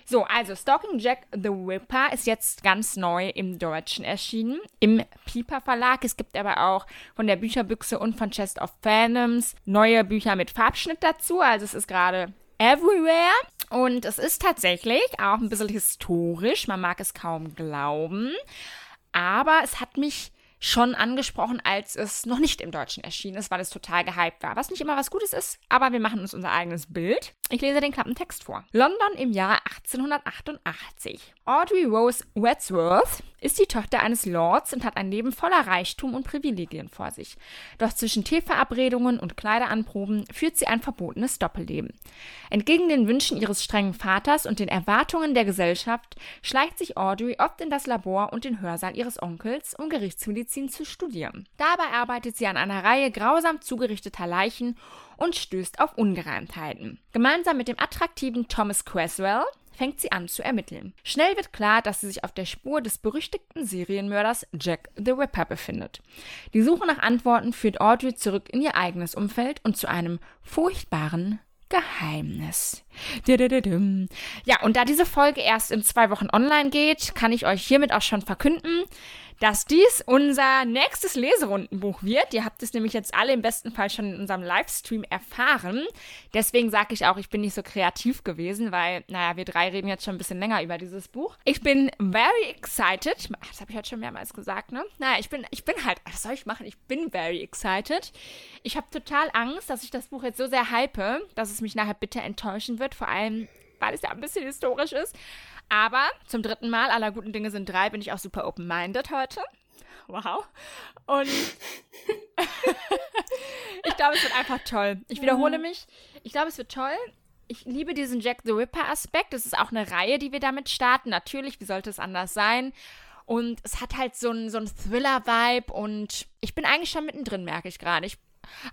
So, also Stalking Jack the Ripper ist jetzt ganz neu im Deutschen erschienen, im Piper Verlag. Es gibt aber auch von der Bücherbüchse und von Chest of Phantoms neue Bücher mit Farbschnitt dazu. Also es ist gerade everywhere. Und es ist tatsächlich auch ein bisschen historisch. Man mag es kaum glauben. Aber es hat mich schon angesprochen, als es noch nicht im Deutschen erschienen ist, weil es total gehypt war. Was nicht immer was Gutes ist, aber wir machen uns unser eigenes Bild. Ich lese den Klappentext vor. London im Jahre 1888. Audrey Rose Wadsworth ist die Tochter eines Lords und hat ein Leben voller Reichtum und Privilegien vor sich. Doch zwischen Teeverabredungen und Kleideranproben führt sie ein verbotenes Doppelleben. Entgegen den Wünschen ihres strengen Vaters und den Erwartungen der Gesellschaft schleicht sich Audrey oft in das Labor und den Hörsaal ihres Onkels, um Gerichtsmedizin zu studieren. Dabei arbeitet sie an einer Reihe grausam zugerichteter Leichen und stößt auf Ungereimtheiten. Gemeinsam mit dem attraktiven Thomas Creswell fängt sie an zu ermitteln. Schnell wird klar, dass sie sich auf der Spur des berüchtigten Serienmörders Jack the Ripper befindet. Die Suche nach Antworten führt Audrey zurück in ihr eigenes Umfeld und zu einem furchtbaren Geheimnis. Ja, und da diese Folge erst in zwei Wochen online geht, kann ich euch hiermit auch schon verkünden, dass dies unser nächstes Leserundenbuch wird. Ihr habt es nämlich jetzt alle im besten Fall schon in unserem Livestream erfahren. Deswegen sage ich auch, ich bin nicht so kreativ gewesen, weil, naja, wir drei reden jetzt schon ein bisschen länger über dieses Buch. Ich bin very excited. Das habe ich heute schon mehrmals gesagt, ne? Naja, ich bin, ich bin halt, was soll ich machen? Ich bin very excited. Ich habe total Angst, dass ich das Buch jetzt so sehr hype, dass es mich nachher bitter enttäuschen wird. Vor allem, weil es ja ein bisschen historisch ist. Aber zum dritten Mal, aller guten Dinge sind drei, bin ich auch super open-minded heute. Wow. Und ich glaube, es wird einfach toll. Ich wiederhole mich. Ich glaube, es wird toll. Ich liebe diesen Jack the Ripper-Aspekt. Es ist auch eine Reihe, die wir damit starten. Natürlich, wie sollte es anders sein? Und es hat halt so einen so Thriller-Vibe und ich bin eigentlich schon mittendrin, merke ich gerade. Ich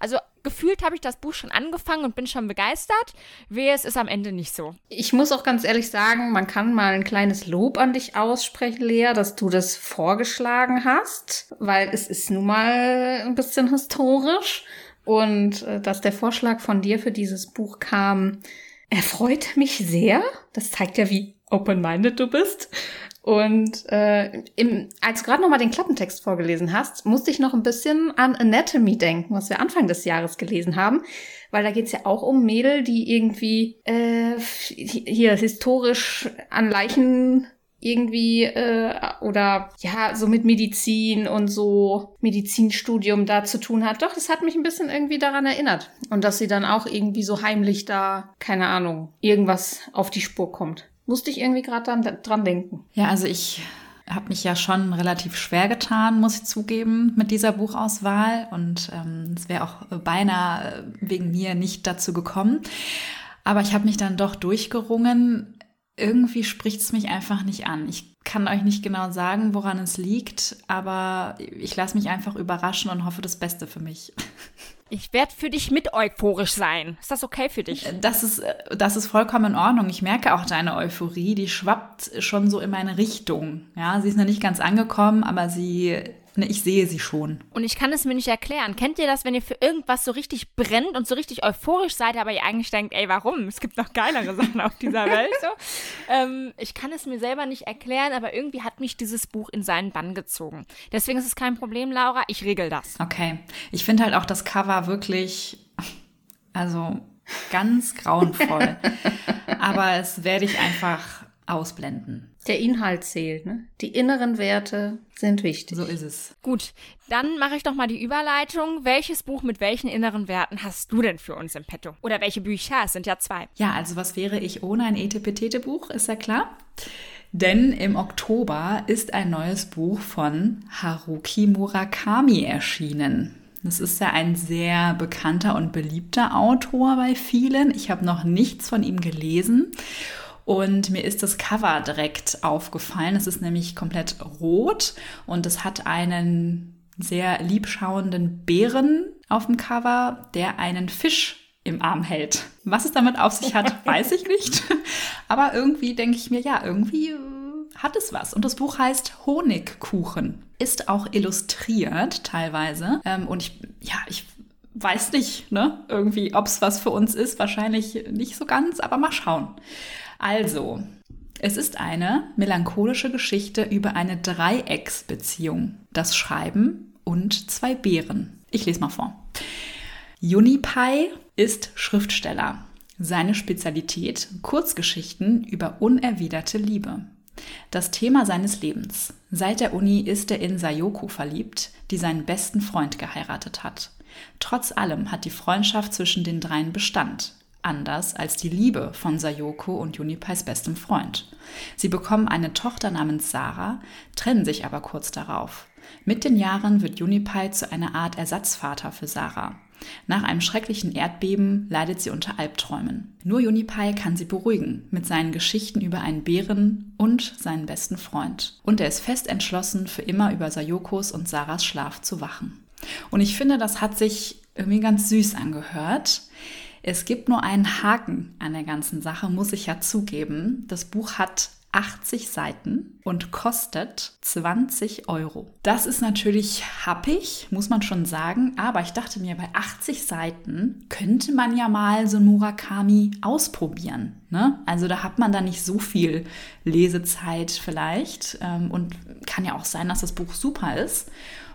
also gefühlt habe ich das Buch schon angefangen und bin schon begeistert. Wehe, es ist am Ende nicht so. Ich muss auch ganz ehrlich sagen, man kann mal ein kleines Lob an dich aussprechen, Lea, dass du das vorgeschlagen hast, weil es ist nun mal ein bisschen historisch. Und äh, dass der Vorschlag von dir für dieses Buch kam, erfreut mich sehr. Das zeigt ja, wie open-minded du bist. Und äh, im, als du gerade noch mal den Klappentext vorgelesen hast, musste ich noch ein bisschen an Anatomy denken, was wir Anfang des Jahres gelesen haben, weil da geht's ja auch um Mädel, die irgendwie äh, hier historisch an Leichen irgendwie äh, oder ja so mit Medizin und so Medizinstudium da zu tun hat. Doch, das hat mich ein bisschen irgendwie daran erinnert und dass sie dann auch irgendwie so heimlich da keine Ahnung irgendwas auf die Spur kommt. Musste ich irgendwie gerade dran denken. Ja, also ich habe mich ja schon relativ schwer getan, muss ich zugeben, mit dieser Buchauswahl. Und ähm, es wäre auch beinahe wegen mir nicht dazu gekommen. Aber ich habe mich dann doch durchgerungen. Irgendwie spricht es mich einfach nicht an. Ich kann euch nicht genau sagen, woran es liegt, aber ich lasse mich einfach überraschen und hoffe das Beste für mich. Ich werde für dich mit euphorisch sein. Ist das okay für dich? Das ist, das ist vollkommen in Ordnung. Ich merke auch deine Euphorie, die schwappt schon so in meine Richtung. Ja, sie ist noch nicht ganz angekommen, aber sie Ne, ich sehe sie schon. Und ich kann es mir nicht erklären. Kennt ihr das, wenn ihr für irgendwas so richtig brennt und so richtig euphorisch seid, aber ihr eigentlich denkt, ey, warum? Es gibt noch geilere Sachen auf dieser Welt. So. Ähm, ich kann es mir selber nicht erklären, aber irgendwie hat mich dieses Buch in seinen Bann gezogen. Deswegen ist es kein Problem, Laura. Ich regel das. Okay. Ich finde halt auch das Cover wirklich, also ganz grauenvoll. aber es werde ich einfach ausblenden. Der Inhalt zählt, ne? Die inneren Werte sind wichtig. So ist es. Gut, dann mache ich doch mal die Überleitung. Welches Buch mit welchen inneren Werten hast du denn für uns im Petto? Oder welche Bücher? Es sind ja zwei. Ja, also was wäre ich ohne ein Etepetete-Buch, ist ja klar. Denn im Oktober ist ein neues Buch von Haruki Murakami erschienen. Das ist ja ein sehr bekannter und beliebter Autor bei vielen. Ich habe noch nichts von ihm gelesen. Und mir ist das Cover direkt aufgefallen. Es ist nämlich komplett rot und es hat einen sehr liebschauenden Bären auf dem Cover, der einen Fisch im Arm hält. Was es damit auf sich hat, weiß ich nicht. Aber irgendwie denke ich mir, ja, irgendwie äh, hat es was. Und das Buch heißt Honigkuchen. Ist auch illustriert teilweise. Ähm, und ich, ja, ich weiß nicht, ne, irgendwie, ob es was für uns ist. Wahrscheinlich nicht so ganz, aber mal schauen. Also, es ist eine melancholische Geschichte über eine Dreiecksbeziehung, das Schreiben und zwei Bären. Ich lese mal vor. Unipai ist Schriftsteller. Seine Spezialität Kurzgeschichten über unerwiderte Liebe. Das Thema seines Lebens. Seit der Uni ist er in Sayoko verliebt, die seinen besten Freund geheiratet hat. Trotz allem hat die Freundschaft zwischen den dreien Bestand, anders als die Liebe von Sayoko und Junipais bestem Freund. Sie bekommen eine Tochter namens Sarah, trennen sich aber kurz darauf. Mit den Jahren wird Junipai zu einer Art Ersatzvater für Sarah. Nach einem schrecklichen Erdbeben leidet sie unter Albträumen. Nur Junipai kann sie beruhigen mit seinen Geschichten über einen Bären und seinen besten Freund. Und er ist fest entschlossen, für immer über Sayokos und Sarahs Schlaf zu wachen. Und ich finde, das hat sich irgendwie ganz süß angehört. Es gibt nur einen Haken an der ganzen Sache, muss ich ja zugeben. Das Buch hat 80 Seiten und kostet 20 Euro. Das ist natürlich happig, muss man schon sagen, aber ich dachte mir, bei 80 Seiten könnte man ja mal so Murakami ausprobieren. Ne? Also da hat man da nicht so viel Lesezeit vielleicht ähm, und kann ja auch sein, dass das Buch super ist.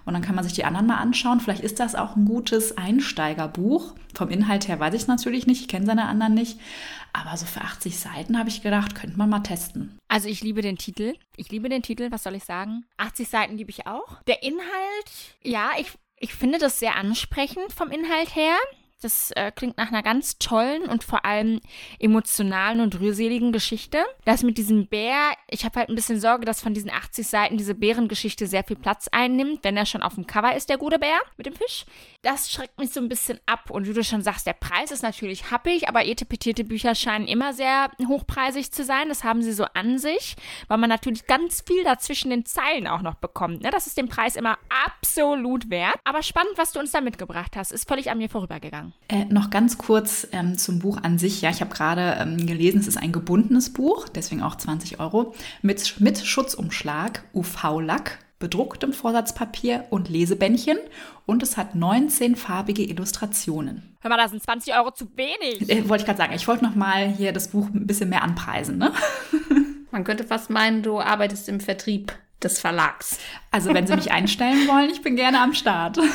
Und dann kann man sich die anderen mal anschauen. Vielleicht ist das auch ein gutes Einsteigerbuch. Vom Inhalt her weiß ich es natürlich nicht, ich kenne seine anderen nicht. Aber so für 80 Seiten habe ich gedacht, könnte man mal testen. Also ich liebe den Titel. Ich liebe den Titel, was soll ich sagen? 80 Seiten liebe ich auch. Der Inhalt, ja, ich, ich finde das sehr ansprechend vom Inhalt her. Das äh, klingt nach einer ganz tollen und vor allem emotionalen und rührseligen Geschichte. Das mit diesem Bär, ich habe halt ein bisschen Sorge, dass von diesen 80 Seiten diese Bärengeschichte sehr viel Platz einnimmt, wenn er schon auf dem Cover ist, der gute Bär mit dem Fisch. Das schreckt mich so ein bisschen ab. Und wie du schon sagst, der Preis ist natürlich happig, aber etepetierte Bücher scheinen immer sehr hochpreisig zu sein. Das haben sie so an sich, weil man natürlich ganz viel dazwischen den Zeilen auch noch bekommt. Ne? Das ist dem Preis immer absolut wert. Aber spannend, was du uns da mitgebracht hast. Ist völlig an mir vorübergegangen. Äh, noch ganz kurz ähm, zum Buch an sich. Ja, ich habe gerade ähm, gelesen, es ist ein gebundenes Buch, deswegen auch 20 Euro, mit, mit Schutzumschlag, UV-Lack, bedrucktem Vorsatzpapier und Lesebändchen und es hat 19 farbige Illustrationen. Hör mal, da sind 20 Euro zu wenig. Äh, wollte ich gerade sagen. Ich wollte noch mal hier das Buch ein bisschen mehr anpreisen. Ne? Man könnte fast meinen, du arbeitest im Vertrieb des Verlags. Also wenn Sie mich einstellen wollen, ich bin gerne am Start.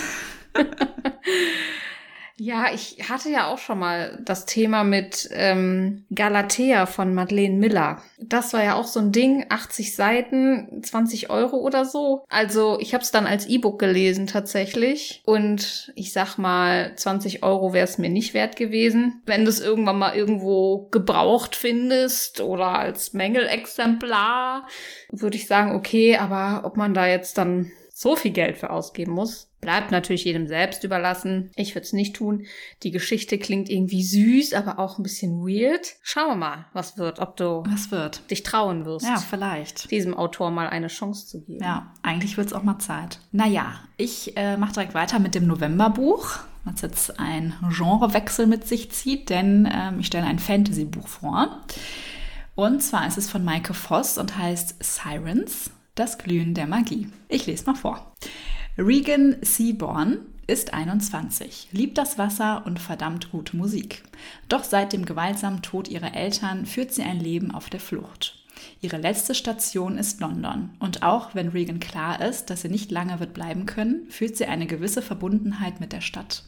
Ja, ich hatte ja auch schon mal das Thema mit ähm, Galatea von Madeleine Miller. Das war ja auch so ein Ding, 80 Seiten, 20 Euro oder so. Also ich habe es dann als E-Book gelesen tatsächlich. Und ich sag mal, 20 Euro wäre es mir nicht wert gewesen. Wenn du es irgendwann mal irgendwo gebraucht findest oder als Mängelexemplar, würde ich sagen, okay, aber ob man da jetzt dann so viel Geld für ausgeben muss, bleibt natürlich jedem selbst überlassen. Ich würde es nicht tun. Die Geschichte klingt irgendwie süß, aber auch ein bisschen weird. Schauen wir mal, was wird, ob du was wird. dich trauen wirst. Ja, vielleicht. Diesem Autor mal eine Chance zu geben. Ja, eigentlich wird es auch mal Zeit. Naja, ich äh, mache direkt weiter mit dem Novemberbuch was jetzt ein Genrewechsel mit sich zieht, denn ähm, ich stelle ein Fantasy-Buch vor. Und zwar ist es von Maike Voss und heißt Sirens. Das Glühen der Magie. Ich lese mal vor. Regan Seaborn ist 21, liebt das Wasser und verdammt gute Musik. Doch seit dem gewaltsamen Tod ihrer Eltern führt sie ein Leben auf der Flucht. Ihre letzte Station ist London. Und auch wenn Regan klar ist, dass sie nicht lange wird bleiben können, fühlt sie eine gewisse Verbundenheit mit der Stadt.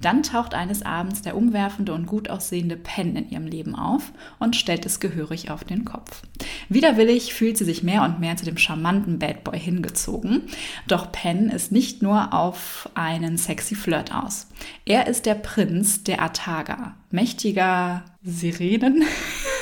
Dann taucht eines Abends der umwerfende und gut aussehende Penn in ihrem Leben auf und stellt es gehörig auf den Kopf. Widerwillig fühlt sie sich mehr und mehr zu dem charmanten Bad Boy hingezogen. Doch Penn ist nicht nur auf einen sexy Flirt aus. Er ist der Prinz der Ataga, mächtiger Sirenen.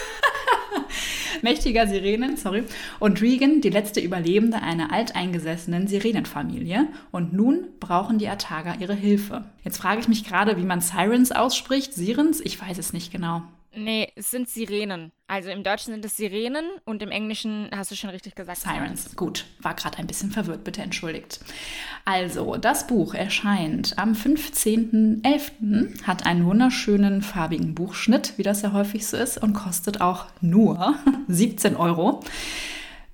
mächtiger Sirenen, sorry, und Regan, die letzte Überlebende einer alteingesessenen Sirenenfamilie. Und nun brauchen die Ataga ihre Hilfe. Jetzt frage ich mich gerade, wie man Sirens ausspricht. Sirens? Ich weiß es nicht genau. Nee, es sind Sirenen. Also im Deutschen sind es Sirenen und im Englischen hast du schon richtig gesagt. Sirens. Gut, war gerade ein bisschen verwirrt, bitte entschuldigt. Also, das Buch erscheint am 15.11., hat einen wunderschönen farbigen Buchschnitt, wie das ja häufig so ist, und kostet auch nur 17 Euro.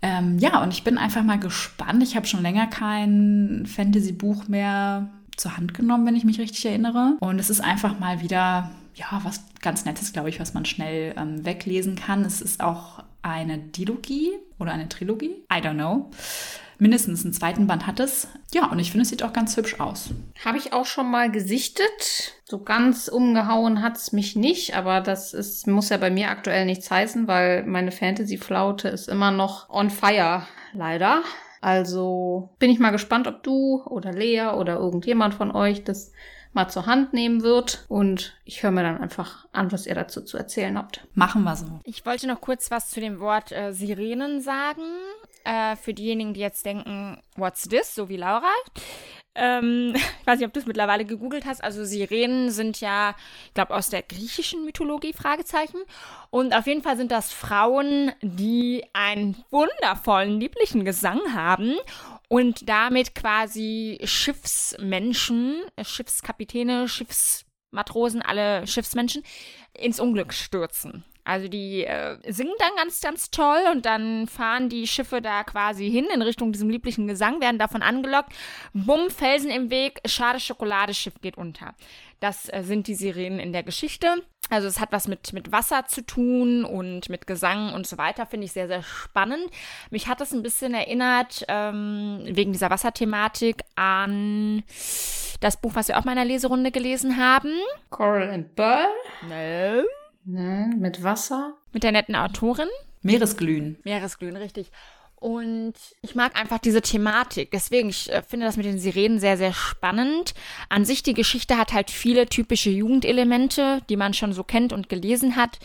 Ähm, ja, und ich bin einfach mal gespannt. Ich habe schon länger kein Fantasy-Buch mehr zur Hand genommen, wenn ich mich richtig erinnere. Und es ist einfach mal wieder ja, was ganz Nettes, glaube ich, was man schnell ähm, weglesen kann. Es ist auch eine Dilogie oder eine Trilogie, I don't know, mindestens einen zweiten Band hat es. Ja, und ich finde, es sieht auch ganz hübsch aus. Habe ich auch schon mal gesichtet. So ganz umgehauen hat es mich nicht, aber das ist, muss ja bei mir aktuell nichts heißen, weil meine Fantasy-Flaute ist immer noch on fire, leider. Also bin ich mal gespannt, ob du oder Lea oder irgendjemand von euch das mal zur Hand nehmen wird. Und ich höre mir dann einfach an, was ihr dazu zu erzählen habt. Machen wir so. Ich wollte noch kurz was zu dem Wort äh, Sirenen sagen. Äh, für diejenigen, die jetzt denken, what's this? So wie Laura. Ähm, ich weiß nicht, ob du es mittlerweile gegoogelt hast. Also Sirenen sind ja, ich glaube, aus der griechischen Mythologie, Fragezeichen. Und auf jeden Fall sind das Frauen, die einen wundervollen, lieblichen Gesang haben und damit quasi Schiffsmenschen, Schiffskapitäne, Schiffsmatrosen, alle Schiffsmenschen ins Unglück stürzen. Also die äh, singen dann ganz, ganz toll und dann fahren die Schiffe da quasi hin in Richtung diesem lieblichen Gesang, werden davon angelockt. Bumm, Felsen im Weg, schade Schokolade, Schiff geht unter. Das äh, sind die Sirenen in der Geschichte. Also es hat was mit, mit Wasser zu tun und mit Gesang und so weiter. Finde ich sehr, sehr spannend. Mich hat das ein bisschen erinnert, ähm, wegen dieser Wasserthematik, an das Buch, was wir auch mal in der Leserunde gelesen haben. Coral and Burl? No. Ne, mit Wasser. Mit der netten Autorin. Meeresglühen. Meeresglühen, richtig. Und ich mag einfach diese Thematik. Deswegen, ich äh, finde das mit den Sirenen sehr, sehr spannend. An sich, die Geschichte hat halt viele typische Jugendelemente, die man schon so kennt und gelesen hat.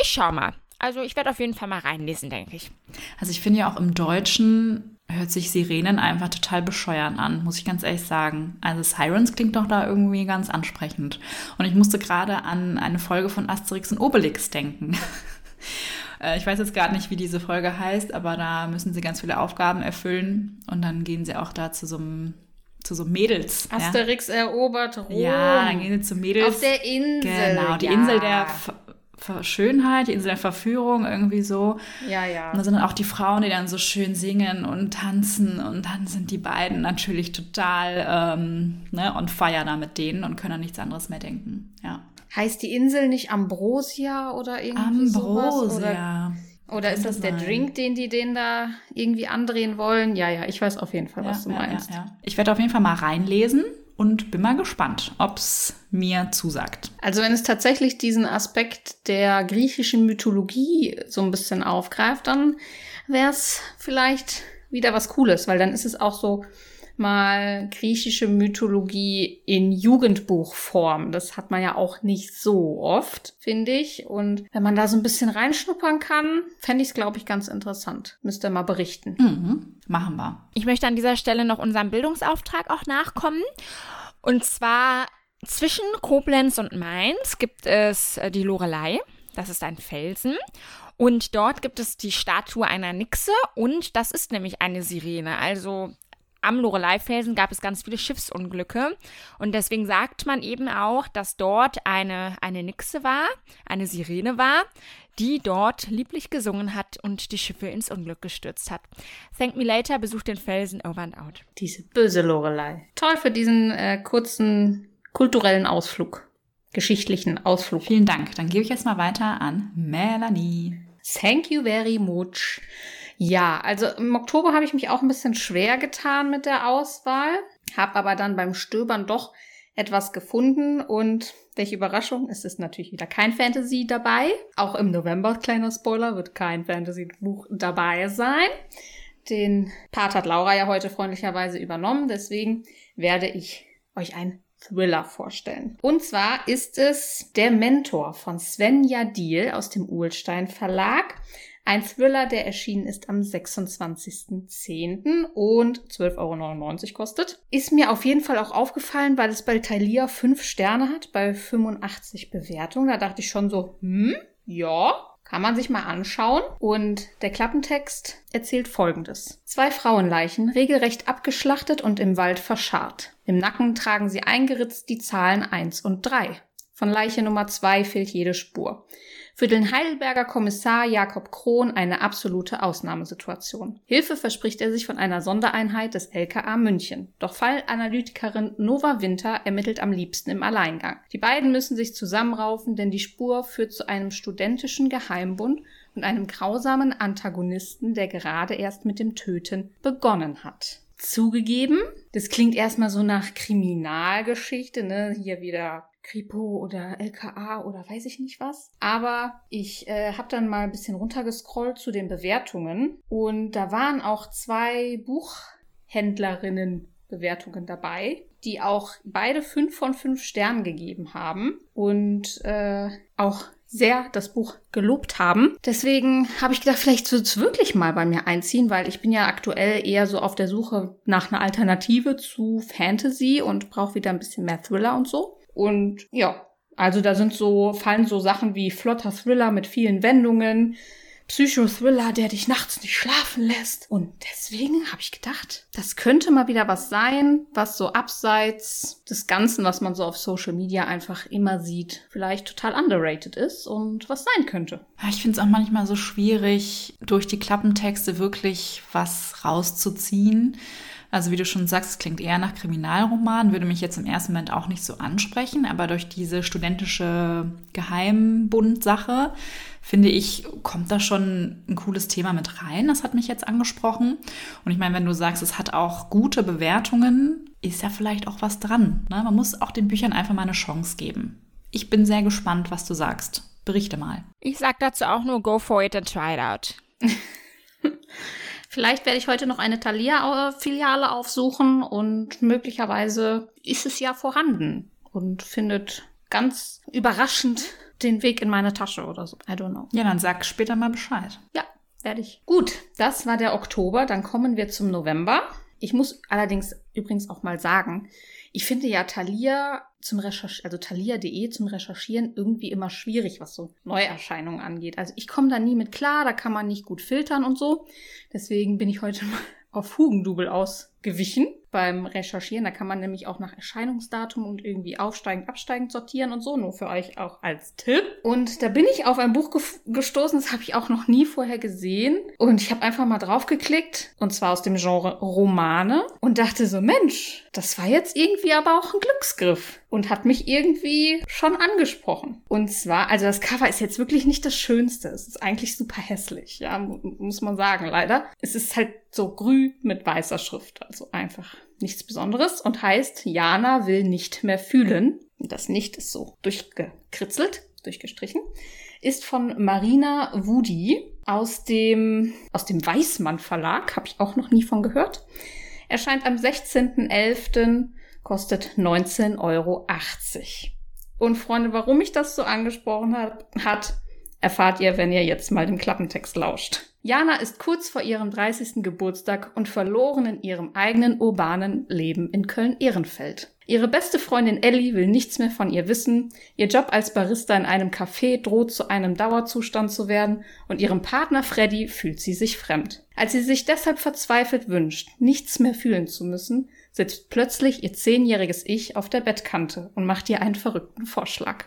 Ich schau mal. Also ich werde auf jeden Fall mal reinlesen, denke ich. Also ich finde ja auch im Deutschen hört sich Sirenen einfach total bescheuern an, muss ich ganz ehrlich sagen. Also Sirens klingt doch da irgendwie ganz ansprechend. Und ich musste gerade an eine Folge von Asterix und Obelix denken. Äh, ich weiß jetzt gar nicht, wie diese Folge heißt, aber da müssen sie ganz viele Aufgaben erfüllen und dann gehen sie auch da zu so einem zu so Mädels. Asterix ja. erobert Rom. Ja, dann gehen sie zu Mädels. Auf der Insel. Genau, die ja. Insel der Schönheit, die Insel der Verführung, irgendwie so. Ja, ja. Und da sind dann auch die Frauen, die dann so schön singen und tanzen. Und dann sind die beiden natürlich total ähm, ne, on fire da mit denen und können an nichts anderes mehr denken. Ja. Heißt die Insel nicht Ambrosia oder irgendwie sowas? Ambrosia. Oder, oder ist das der sein. Drink, den die denen da irgendwie andrehen wollen? Ja, ja, ich weiß auf jeden Fall, was du ja, meinst. Ja, ja. Ich werde auf jeden Fall mal reinlesen und bin mal gespannt, ob es mir zusagt. Also wenn es tatsächlich diesen Aspekt der griechischen Mythologie so ein bisschen aufgreift, dann wäre es vielleicht wieder was Cooles, weil dann ist es auch so mal griechische Mythologie in Jugendbuchform. Das hat man ja auch nicht so oft, finde ich. Und wenn man da so ein bisschen reinschnuppern kann, fände ich es, glaube ich, ganz interessant. Müsst ihr mal berichten. Mhm. Machen wir. Ich möchte an dieser Stelle noch unserem Bildungsauftrag auch nachkommen. Und zwar zwischen Koblenz und Mainz gibt es äh, die Lorelei. Das ist ein Felsen. Und dort gibt es die Statue einer Nixe und das ist nämlich eine Sirene. Also am Lorelei-Felsen gab es ganz viele Schiffsunglücke und deswegen sagt man eben auch, dass dort eine, eine Nixe war, eine Sirene war, die dort lieblich gesungen hat und die Schiffe ins Unglück gestürzt hat. Thank Me Later besucht den Felsen Over and Out. Diese böse Lorelei. Toll für diesen äh, kurzen kulturellen Ausflug, geschichtlichen Ausflug. Vielen Dank. Dann gebe ich jetzt mal weiter an Melanie. Thank you very much. Ja, also im Oktober habe ich mich auch ein bisschen schwer getan mit der Auswahl, habe aber dann beim Stöbern doch etwas gefunden und welche Überraschung, es ist natürlich wieder kein Fantasy dabei. Auch im November, kleiner Spoiler, wird kein Fantasy-Buch dabei sein. Den Part hat Laura ja heute freundlicherweise übernommen, deswegen werde ich euch ein Thriller vorstellen. Und zwar ist es Der Mentor von Svenja Diel aus dem Uhlstein Verlag. Ein Thriller, der erschienen ist am 26.10. und 12,99 Euro kostet. Ist mir auf jeden Fall auch aufgefallen, weil es bei Thalia 5 Sterne hat, bei 85 Bewertungen. Da dachte ich schon so, hm, ja, kann man sich mal anschauen. Und der Klappentext erzählt folgendes. Zwei Frauenleichen, regelrecht abgeschlachtet und im Wald verscharrt. Im Nacken tragen sie eingeritzt die Zahlen 1 und 3. Von Leiche Nummer 2 fehlt jede Spur. Für den Heidelberger Kommissar Jakob Krohn eine absolute Ausnahmesituation. Hilfe verspricht er sich von einer Sondereinheit des LKA München. Doch Fallanalytikerin Nova Winter ermittelt am liebsten im Alleingang. Die beiden müssen sich zusammenraufen, denn die Spur führt zu einem studentischen Geheimbund und einem grausamen Antagonisten, der gerade erst mit dem Töten begonnen hat. Zugegeben, das klingt erstmal so nach Kriminalgeschichte, ne? Hier wieder Kripo oder LKA oder weiß ich nicht was. Aber ich äh, habe dann mal ein bisschen runtergescrollt zu den Bewertungen und da waren auch zwei Buchhändlerinnen Bewertungen dabei, die auch beide fünf von fünf Sternen gegeben haben und äh, auch sehr das Buch gelobt haben. Deswegen habe ich gedacht, vielleicht wird es wirklich mal bei mir einziehen, weil ich bin ja aktuell eher so auf der Suche nach einer Alternative zu Fantasy und brauche wieder ein bisschen mehr Thriller und so. Und ja, also da sind so, fallen so Sachen wie flotter Thriller mit vielen Wendungen, Psychothriller, der dich nachts nicht schlafen lässt. Und deswegen habe ich gedacht, das könnte mal wieder was sein, was so abseits des Ganzen, was man so auf Social Media einfach immer sieht, vielleicht total underrated ist und was sein könnte. Ich finde es auch manchmal so schwierig, durch die Klappentexte wirklich was rauszuziehen. Also wie du schon sagst, es klingt eher nach Kriminalroman, würde mich jetzt im ersten Moment auch nicht so ansprechen, aber durch diese studentische Geheimbund-Sache finde ich, kommt da schon ein cooles Thema mit rein. Das hat mich jetzt angesprochen. Und ich meine, wenn du sagst, es hat auch gute Bewertungen, ist ja vielleicht auch was dran. Ne? Man muss auch den Büchern einfach mal eine Chance geben. Ich bin sehr gespannt, was du sagst. Berichte mal. Ich sag dazu auch nur go for it and try it out. Vielleicht werde ich heute noch eine Thalia-Filiale aufsuchen und möglicherweise ist es ja vorhanden und findet ganz überraschend den Weg in meine Tasche oder so. I don't know. Ja, dann sag später mal Bescheid. Ja, werde ich. Gut, das war der Oktober. Dann kommen wir zum November. Ich muss allerdings übrigens auch mal sagen, ich finde ja Thalia zum Recherchieren, also thalia.de zum Recherchieren irgendwie immer schwierig, was so Neuerscheinungen angeht. Also ich komme da nie mit klar, da kann man nicht gut filtern und so. Deswegen bin ich heute mal auf Hugendubel ausgewichen beim Recherchieren. Da kann man nämlich auch nach Erscheinungsdatum und irgendwie aufsteigend, absteigend sortieren und so. Nur für euch auch als Tipp. Und da bin ich auf ein Buch gestoßen, das habe ich auch noch nie vorher gesehen. Und ich habe einfach mal draufgeklickt. Und zwar aus dem Genre Romane. Und dachte so, Mensch, das war jetzt irgendwie aber auch ein Glücksgriff. Und hat mich irgendwie schon angesprochen. Und zwar, also das Cover ist jetzt wirklich nicht das Schönste. Es ist eigentlich super hässlich, ja, muss man sagen, leider. Es ist halt so grün mit weißer Schrift. Also einfach nichts Besonderes und heißt, Jana will nicht mehr fühlen. Das Nicht ist so durchgekritzelt, durchgestrichen. Ist von Marina Wudi aus dem, aus dem Weißmann Verlag. Habe ich auch noch nie von gehört. Erscheint am 16.11., kostet 19,80 Euro. Und Freunde, warum ich das so angesprochen hat, hat, erfahrt ihr, wenn ihr jetzt mal dem Klappentext lauscht. Jana ist kurz vor ihrem 30. Geburtstag und verloren in ihrem eigenen urbanen Leben in Köln-Ehrenfeld. Ihre beste Freundin Ellie will nichts mehr von ihr wissen, ihr Job als Barista in einem Café droht zu einem Dauerzustand zu werden und ihrem Partner Freddy fühlt sie sich fremd. Als sie sich deshalb verzweifelt wünscht, nichts mehr fühlen zu müssen, sitzt plötzlich ihr zehnjähriges Ich auf der Bettkante und macht ihr einen verrückten Vorschlag.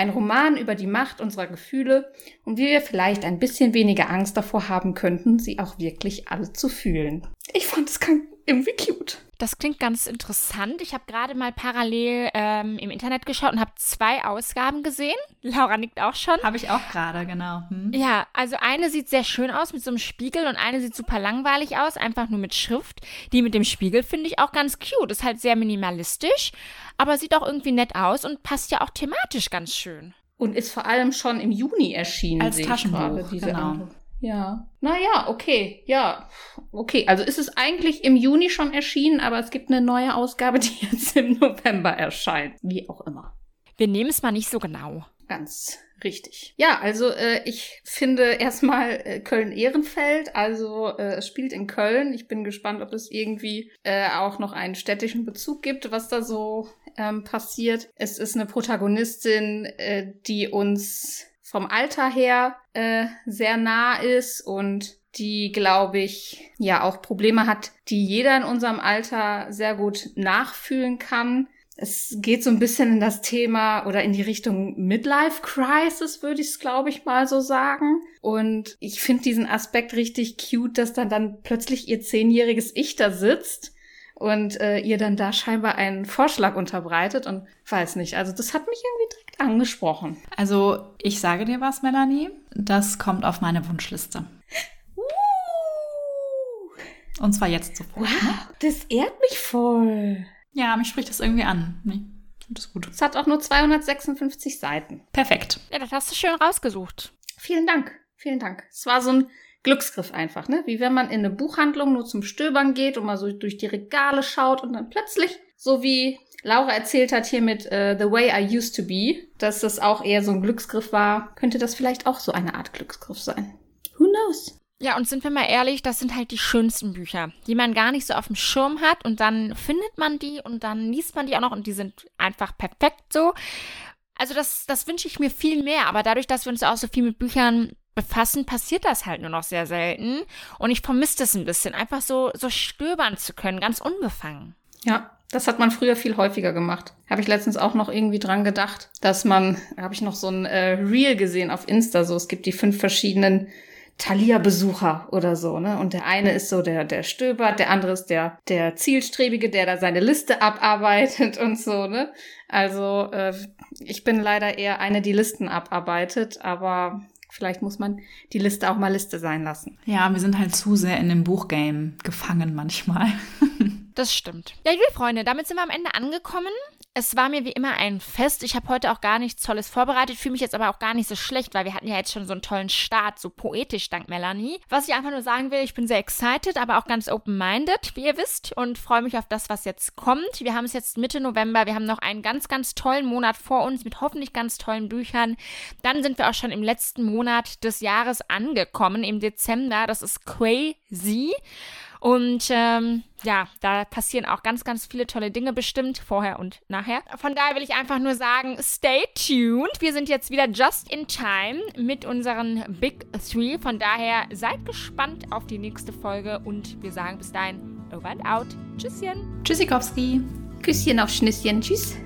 Ein Roman über die Macht unserer Gefühle und wie wir vielleicht ein bisschen weniger Angst davor haben könnten, sie auch wirklich alle zu fühlen. Ich fand es irgendwie cute. Das klingt ganz interessant. Ich habe gerade mal parallel ähm, im Internet geschaut und habe zwei Ausgaben gesehen. Laura nickt auch schon. Habe ich auch gerade, genau. Hm. Ja, also eine sieht sehr schön aus mit so einem Spiegel und eine sieht super langweilig aus, einfach nur mit Schrift. Die mit dem Spiegel finde ich auch ganz cute. Ist halt sehr minimalistisch, aber sieht auch irgendwie nett aus und passt ja auch thematisch ganz schön. Und ist vor allem schon im Juni erschienen. Als Taschenbuch, genau. Ja. Naja, okay. Ja. Okay. Also ist es eigentlich im Juni schon erschienen, aber es gibt eine neue Ausgabe, die jetzt im November erscheint. Wie auch immer. Wir nehmen es mal nicht so genau. Ganz richtig. Ja, also äh, ich finde erstmal äh, Köln-Ehrenfeld. Also äh, es spielt in Köln. Ich bin gespannt, ob es irgendwie äh, auch noch einen städtischen Bezug gibt, was da so ähm, passiert. Es ist eine Protagonistin, äh, die uns vom Alter her äh, sehr nah ist und die, glaube ich, ja auch Probleme hat, die jeder in unserem Alter sehr gut nachfühlen kann. Es geht so ein bisschen in das Thema oder in die Richtung Midlife Crisis, würde ich es, glaube ich, mal so sagen. Und ich finde diesen Aspekt richtig cute, dass dann dann plötzlich ihr zehnjähriges Ich da sitzt und äh, ihr dann da scheinbar einen Vorschlag unterbreitet und weiß nicht. Also das hat mich irgendwie direkt angesprochen. Also ich sage dir was, Melanie. Das kommt auf meine Wunschliste. Und zwar jetzt sofort. Wow, Ne? das ehrt mich voll. Ja, mich spricht das irgendwie an. Nee, das gut. Es hat auch nur 256 Seiten. Perfekt. Ja, das hast du schön rausgesucht. Vielen Dank. Vielen Dank. Es war so ein Glücksgriff einfach, ne? Wie wenn man in eine Buchhandlung nur zum Stöbern geht und mal so durch die Regale schaut und dann plötzlich, so wie Laura erzählt hat hier mit äh, The Way I Used to Be, dass das auch eher so ein Glücksgriff war, könnte das vielleicht auch so eine Art Glücksgriff sein. Who knows? Ja, und sind wir mal ehrlich, das sind halt die schönsten Bücher, die man gar nicht so auf dem Schirm hat und dann findet man die und dann liest man die auch noch und die sind einfach perfekt so. Also das, das wünsche ich mir viel mehr, aber dadurch, dass wir uns auch so viel mit Büchern befassen, passiert das halt nur noch sehr selten und ich vermisse das ein bisschen, einfach so, so stöbern zu können, ganz unbefangen. Ja, das hat man früher viel häufiger gemacht. Habe ich letztens auch noch irgendwie dran gedacht, dass man, habe ich noch so ein äh, Reel gesehen auf Insta, so es gibt die fünf verschiedenen Thalia-Besucher oder so, ne? Und der eine ist so der, der Stöbert, der andere ist der, der Zielstrebige, der da seine Liste abarbeitet und so, ne? Also, äh, ich bin leider eher eine, die Listen abarbeitet, aber vielleicht muss man die Liste auch mal Liste sein lassen. Ja, wir sind halt zu sehr in dem Buchgame gefangen manchmal. Das stimmt. Ja, liebe Freunde, damit sind wir am Ende angekommen. Es war mir wie immer ein Fest. Ich habe heute auch gar nichts Tolles vorbereitet, fühle mich jetzt aber auch gar nicht so schlecht, weil wir hatten ja jetzt schon so einen tollen Start, so poetisch dank Melanie. Was ich einfach nur sagen will, ich bin sehr excited, aber auch ganz open-minded, wie ihr wisst, und freue mich auf das, was jetzt kommt. Wir haben es jetzt Mitte November, wir haben noch einen ganz, ganz tollen Monat vor uns mit hoffentlich ganz tollen Büchern. Dann sind wir auch schon im letzten Monat des Jahres angekommen, im Dezember. Das ist crazy. Und ähm, ja, da passieren auch ganz, ganz viele tolle Dinge bestimmt, vorher und nachher. Von daher will ich einfach nur sagen, stay tuned. Wir sind jetzt wieder just in time mit unseren Big Three. Von daher seid gespannt auf die nächste Folge und wir sagen bis dahin over and out. Tschüsschen. Tschüssikowski. Küsschen auf Schnüsschen. Tschüss.